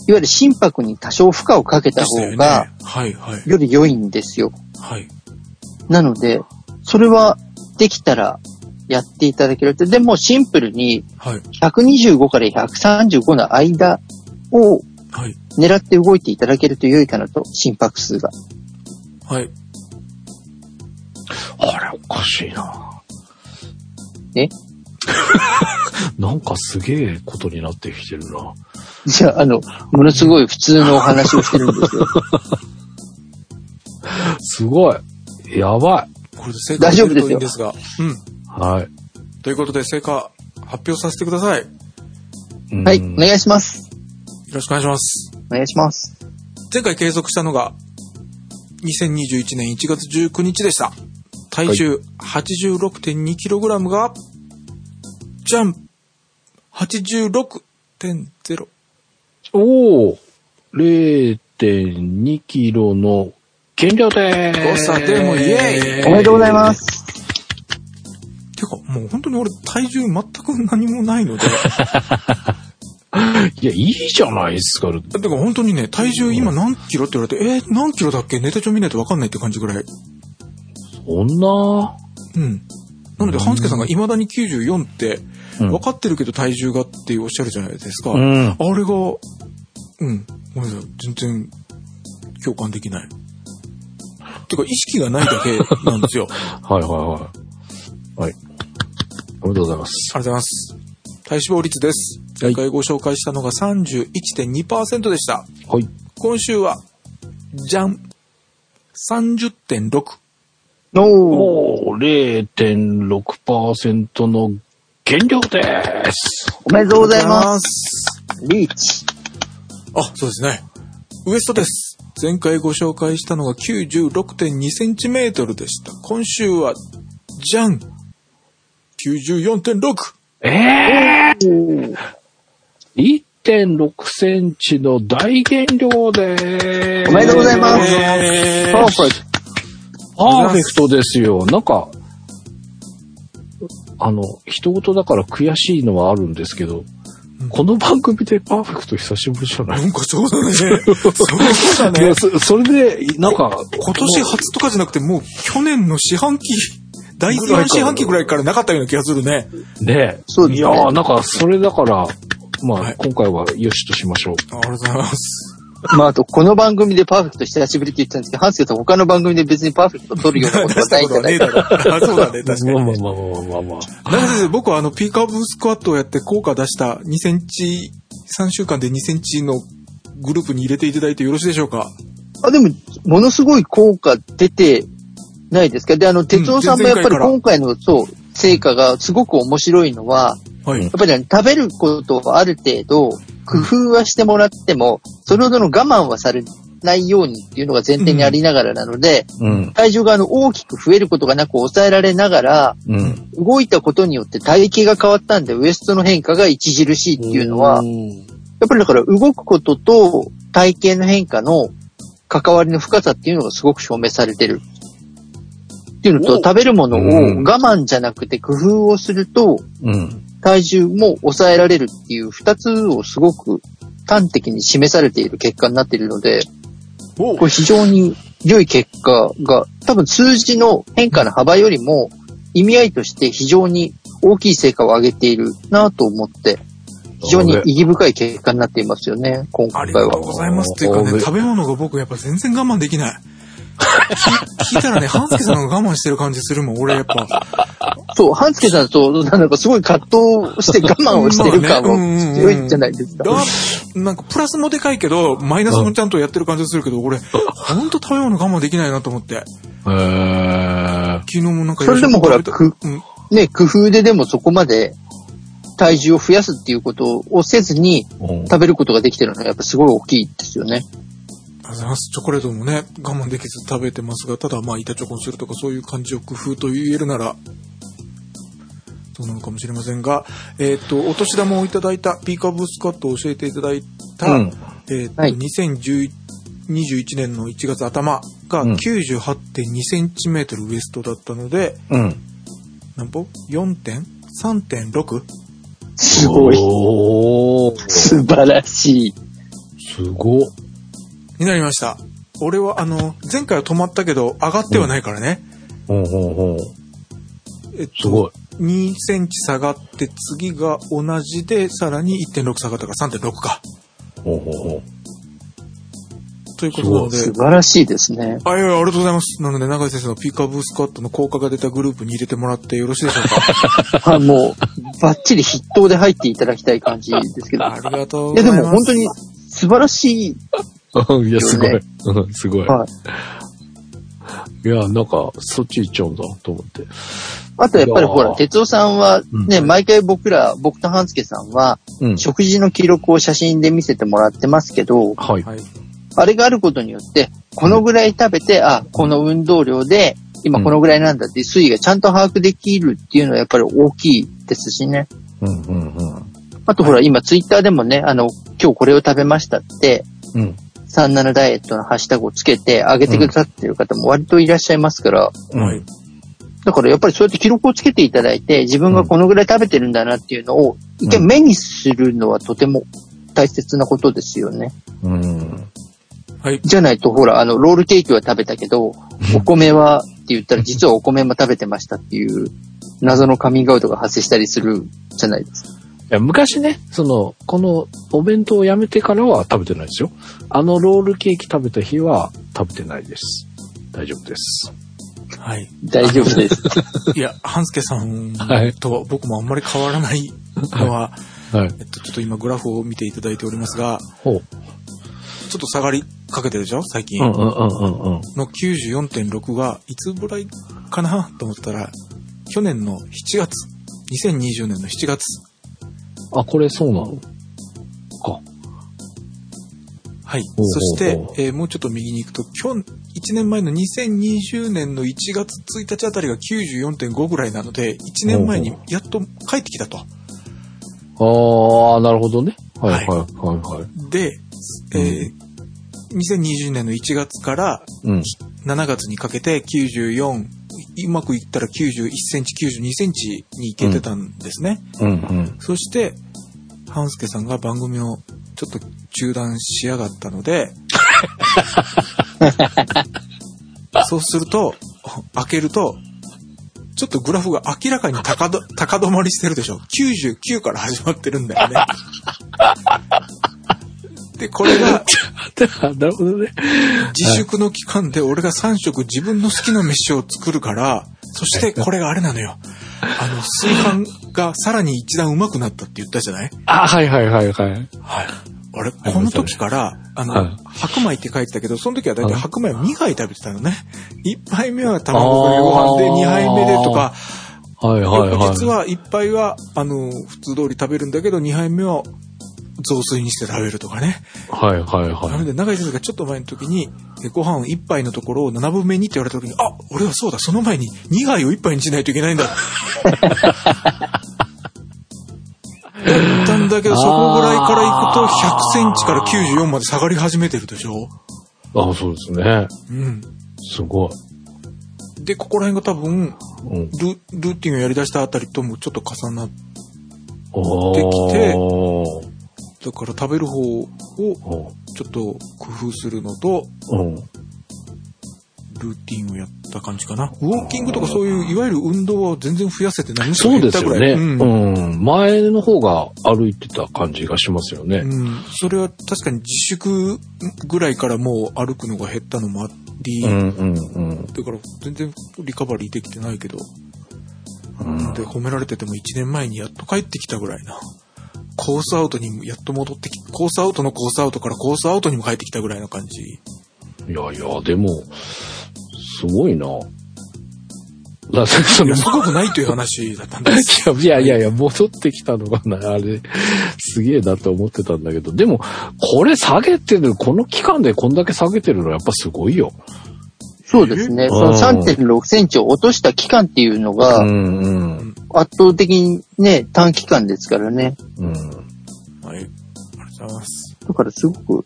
いわゆる心拍に多少負荷をかけた方が、はい、はい。より良いんですよ。はい。なので、それはできたらやっていただけると。でもシンプルにはい。125から135の間をはい。狙って動いていただけると良いかなと、心拍数が。はい。あれおかしいな。え？なんかすげえことになってきてるな。じゃあ、あの、ものすごい普通のお話をしてるんですよ。すごい。やばこれで成果が出るといいんですが。うん。い。はい。ということで、成果発表させてください。ようんはい、お願いします。ろしくお願いします。お願いします。前回継続したのが、2021年1月19日でした。体重 86.2kg が、じゃん !86.0。おお !0.2 キロの減量でーす。誤差でもイエーイおめでとうございます。てか、もう本当に俺体重全く何もないので、いや、いいじゃないですか。てか本当にね、体重今何キロって言われて、えー、何キロだっけ？ネタ帳見ないと分かんないって感じぐらい。そんな？うん。なので、半助さんが未だに94って、うん分かってるけど体重がっておっしゃるじゃないですか。うん。あれが、うん。ごめんなさい。全然、共感できない。てか、意識がないだけなんですよ。ありがとうはいはいはい。はい。おめでとうございます。ございます。体脂肪率です。前回ご紹介したのが31.2%でした。はい。今週は、じゃん。30.6。おー。おー、0.6%の減量です。おめでとうございます。す。リーチ。あ、そうですね。ウエストです。前回ご紹介したのが96.2センチメートルでした。今週は、じゃん !94.6! えー、1.6センチの大減量です。おめでとうございますえーパーフェクパーフェクトですよ。なんか、あの、人事だから悔しいのはあるんですけど、うんこの番組でパーフェクト久しぶりじゃない？なんかそうだね。そうだねいや。そそれで、なんか、今年初とかじゃなくて、もう去年の四半期、第4四半期ぐらいからなかったような気がするね。ねそうですねいやーなんか、それだから、まあ、はい今回はよしとしましょう。ありがとうございます。まあ、あと、この番組でパーフェクト久しぶりって言ってたんですけど、ハンスケさん他の番組で別にパーフェクト取るようなことはないんじゃないかな。あ そうだね、確かに。まあまあまあまあまあまあ。なので、僕はあの、ピーカーブスクワットをやって効果出した2センチ、3週間で2センチのグループに入れていただいてよろしいでしょうか？あ、でも、ものすごい効果出てないですか？で、あの、哲夫さんもやっぱり今回の、そう、成果がすごく面白いのは、はいやっ。ぱりあの食べることをある程度、工夫はしてもらっても、それほどの我慢はされないようにっていうのが前提にありながらなので、うん。体重があの大きく増えることがなく抑えられながら、うん。動いたことによって体型が変わったんで、ウエストの変化が著しいっていうのは、やっぱりだから動くことと体型の変化の関わりの深さっていうのがすごく証明されてる。っていうのと、お食べるものをうん我慢じゃなくて工夫をすると、うん。体重も抑えられるっていう二つをすごく端的に示されている結果になっているので、おこれ非常に良い結果が、多分数字の変化の幅よりも意味合いとして非常に大きい成果を上げているなと思って、非常に意義深い結果になっていますよね、今あ回は。りがとうございます。というかね、食べ物が僕やっぱ全然我慢できない。聞 聞いたらね、半助さんが我慢してる感じするもん。俺やっぱ。そう、半助さんとなんかすごい葛藤して我慢をしてる感も強いんじゃないですか。だなんかプラスもでかいけど、マイナスもちゃんとやってる感じするけど、俺、ほんと食べ物我慢できないなと思って。へー。昨日もなんかそれでもほら夜食べたうん。ね、工夫ででもそこまで体重を増やすっていうことをせずにうん食べることができてるのはやっぱすごい大きいですよね。ありがとうございます。チョコレートもね、我慢できず食べてますが、ただまあ、板チョコにするとかそういう感じを工夫と言えるなら、そうなのかもしれませんが、えっ、と、お年玉をいただいた、ピーカーブスカットを教えていただいた、うんえっ、と、はい2021年の1月頭がうん98.2センチメートルウエストだったので、うん。何歩 ?4.3.6? すごい。おー。素晴らしい。すごっ。になりました。俺は、あの、前回は止まったけど、上がってはないからね。ほうほうほう。えっと、すごい。2センチ下がって、次が同じで、さらに1.6下がったから3.6か。ほうほうほう。ということなので素、晴らしいですね。あ、いやいやありがとうございます。なので、長井先生のピーカーブースカットの効果が出たグループに入れてもらってよろしいでしょうか あもう、バッチリ筆頭で入っていただきたい感じですけど。ありがとういや、ございます。でも本当に素晴らしい。いや、すごいよ。うん、すごい。はい。いや、なんか、そっち行っちゃうんだと思って。あとやっぱりほら、哲夫さんはね、うん毎回僕ら、僕と半助さんは、うん。食事の記録を写真で見せてもらってますけど、はい。はい。あれがあることによって、このぐらい食べて、あ、この運動量で、今このぐらいなんだっていう推移がちゃんと把握できるっていうのはやっぱり大きいですしね。うん、うん、うん。あとほら、今ツイッターでもね、あの、今日これを食べましたって、うん。37ダイエットのハッシュタグをつけてあげてくださってる方も割といらっしゃいますから、はい。だからやっぱりそうやって記録をつけていただいて、自分がこのぐらい食べてるんだなっていうのを、一見目にするのはとても大切なことですよね。うん。はい。じゃないと、ほら、あの、ロールケーキは食べたけど、お米はって言ったら、実はお米も食べてましたっていう、謎のカミングアウトが発生したりするじゃないですか。いや昔ね、その、このお弁当をやめてからは食べてないですよ。あのロールケーキ食べた日は食べてないです。大丈夫です。はい。大丈夫です。いや、半助さんはいとは僕もあんまり変わらないのは、はい。えっと、ちょっと今グラフを見ていただいておりますが、ほう。ちょっと下がりかけてるでしょ？最近。うんうんうんうんうん。の94.6がいつぐらいかな？と思ったら、去年の7月、2020年の7月。あ、これそうなの？か。はい。そしてえーもうちょっと右に行くと、今日、1年前の2020年の1月1日あたりが94.5ぐらいなので、1年前にやっと帰ってきたと。ああ、なるほどね。はいはいはいはいはい。で、えー2020年の1月からうん。7月にかけて94、うまくいったら91センチ、92センチにいけてたんですね。うんうん。そして、半助さんが番組をちょっと中断しやがったので、そうすると、開けると、ちょっとグラフが明らかに高ど高止まりしてるでしょ。99から始まってるんだよね。で、これが なるほどね。自粛の期間で俺が3食自分の好きな飯を作るから、そしてこれがあれなのよ。あの、炊飯がさらに一段上手くなったって言ったじゃない？あ、はいはいはいはい。はい。俺、この時から、あの、はい白米って書いてたけど、その時はだいたい白米を2杯食べてたのね。1杯目は卵かけご飯で、あー2杯目でとか、はいはいはい。翌日は1杯は、あの、普通通り食べるんだけど、2杯目は雑炊にして食べるとかね。はいはいなはい。ので、長井先生がちょっと前の時に、えご飯を1杯のところを7分目にって言われた時に、あ、俺はそうだ、その前に2杯を1杯にしないといけないんだ。だったんだけど、そこぐらいから行くと、100センチから94まで下がり始めてるでしょあ、そうですね。うん。すごい。で、ここら辺が多分、うん。ルルーティンをやり出したあたりともちょっと重なっおできてーだから食べる方をおちょっと工夫するのと、うん。ルーティンをやった感じかな。ウォーキングとかそういう、いわゆる運動は全然増やせてない。むしろそう減ったぐらい。ですよね。うんうん。前の方が歩いてた感じがしますよね。うん、それは確かに自粛ぐらいからもう歩くのが減ったのもあり、うんうんうん。だから全然リカバリーできてないけど、うんで褒められてても1年前にやっと帰ってきたぐらいな。コースアウトにもやっと戻ってき、コースアウトのコースアウトからコースアウトにも帰ってきたぐらいな感じ。いやいや、でも、すごいな。だそのすごくないという話だったんです。いやいやいや、戻ってきたのがな、あれ、すげえなと思ってたんだけど、でも、これ下げてる、この期間でこんだけ下げてるのはやっぱすごいよ。そうですね。その3.6センチを落とした期間っていうのうが。圧倒的にね、短期間ですからね。うん。はい。ありがとうございます。だからすごく、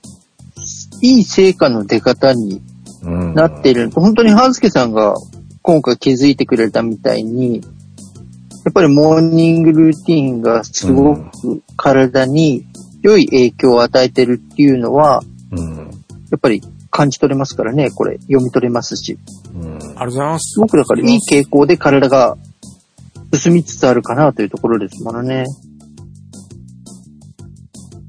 いい成果の出方にうん。なっている。本当にハンスケさんが今回気づいてくれたみたいに、やっぱりモーニングルーティンがすごく体に良い影響を与えてるっていうのは、うん。やっぱり感じ取れますからね、これ読み取れますし。うん。ありがとうございます。すごくだからいい傾向で体が進みつつあるかなというところですものね。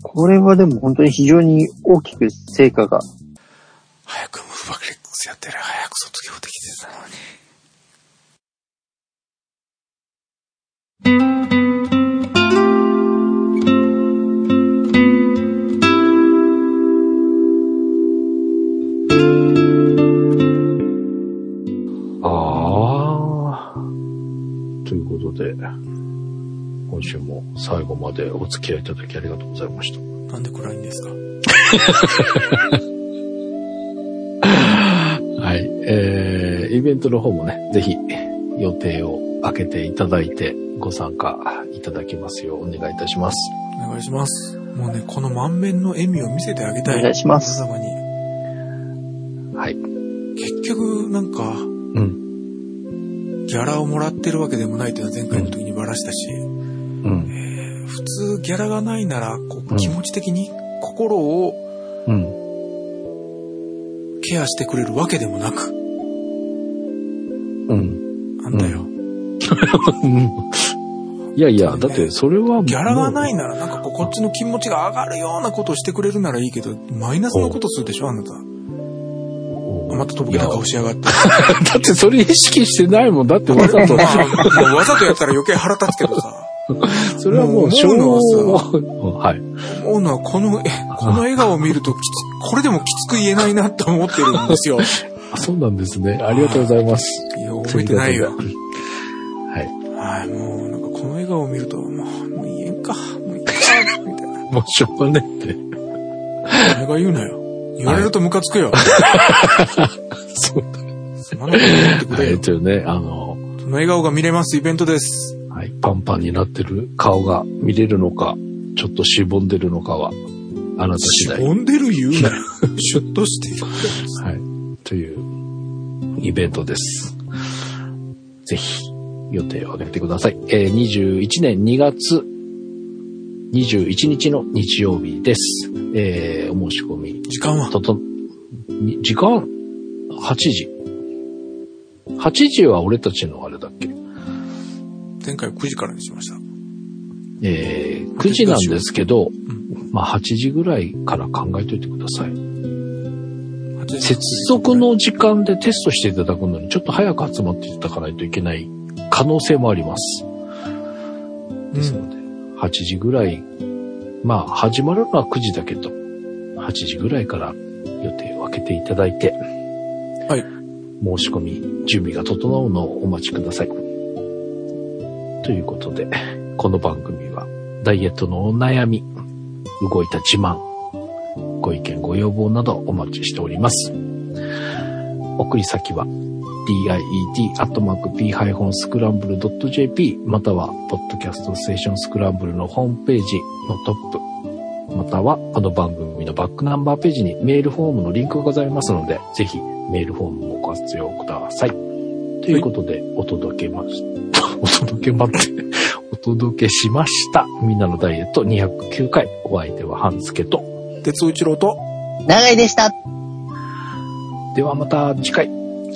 これはでも本当に非常に大きく成果が早くムーバークレックスやってる早く卒業できてたのに。で、今週も最後までお付き合いいただきありがとうございました。なんで暗いんですか？はい。えー、イベントの方もね、ぜひ予定を開けていただいてご参加いただきますようお願いいたします。お願いします。もうね、この満面の笑みを見せてあげたい。お願いします皆様に。はい。結局、なんか、うん。ギャラをもらってるわけでもないというのは前回の時にばらしたし、うん。えー普通ギャラがないなら、こううん気持ち的に心をうん。ケアしてくれるわけでもなく、うん。なんだよ。いやいや、だってそれはギャラがないなら、なんかこう、こっちの気持ちが上がるようなことをしてくれるならいいけど、マイナスのことするでしょ、あなた。またとぼけた顔しやがって。だってそれ意識してないもん。だってわざと。まあ、わざとやったら余計腹立つけどさ。それはもう、思うの和はい。思うのは、この、え、この笑顔を見るときつ、これでもきつく言えないなって思ってるんですよ。あそうなんですね。ありがとうございます。いや、覚えてないよ。はい。はい、もう、なんかこの笑顔を見ると、もう、もう言えんか、もういいか、みたいな。もうしょうがねえって。誰が言うなよ。言われるとムカつくよ。そうすまなこと言ってくはい。れよ。というね、あの、その笑顔が見れますイベントです。はい。パンパンになってる顔が見れるのか、ちょっとしぼんでるのかは、あなた次第。しぼんでる言うなよ。シュッとしてる。はい。というイベントです。ぜひ予定を挙げてください。えー21年2月21日の日曜日です。えーお申し込み時間は？時間、8時。8時は俺たちのあれだっけ？前回9時からにしました。えー、9時なんですけど、んまあ8時ぐらいから考えといてください。8時接続の時間でテストしていただくのにちょっと早く集まっていただかないといけない可能性もあります。ですので、8時ぐらい、まあ始まるのは9時だけど、8時ぐらいから予定を空けていただいて、はい。申し込み、準備が整うのをお待ちください。ということで、この番組は、ダイエットのお悩み、動いた自慢、ご意見ご要望などお待ちしております。送り先は、diet.p-scramble.jp または、ポッドキャストステーションスクランブルのホームページのトップ、または、この番組のバックナンバーページにメールフォームのリンクがございますので、ぜひメールフォームもご活用ください。ということで、お届けまし、お届け待って、お届けしました。みんなのダイエット209回。お相手は半助と。鉄尾一郎と、長井でした。ではまた次回、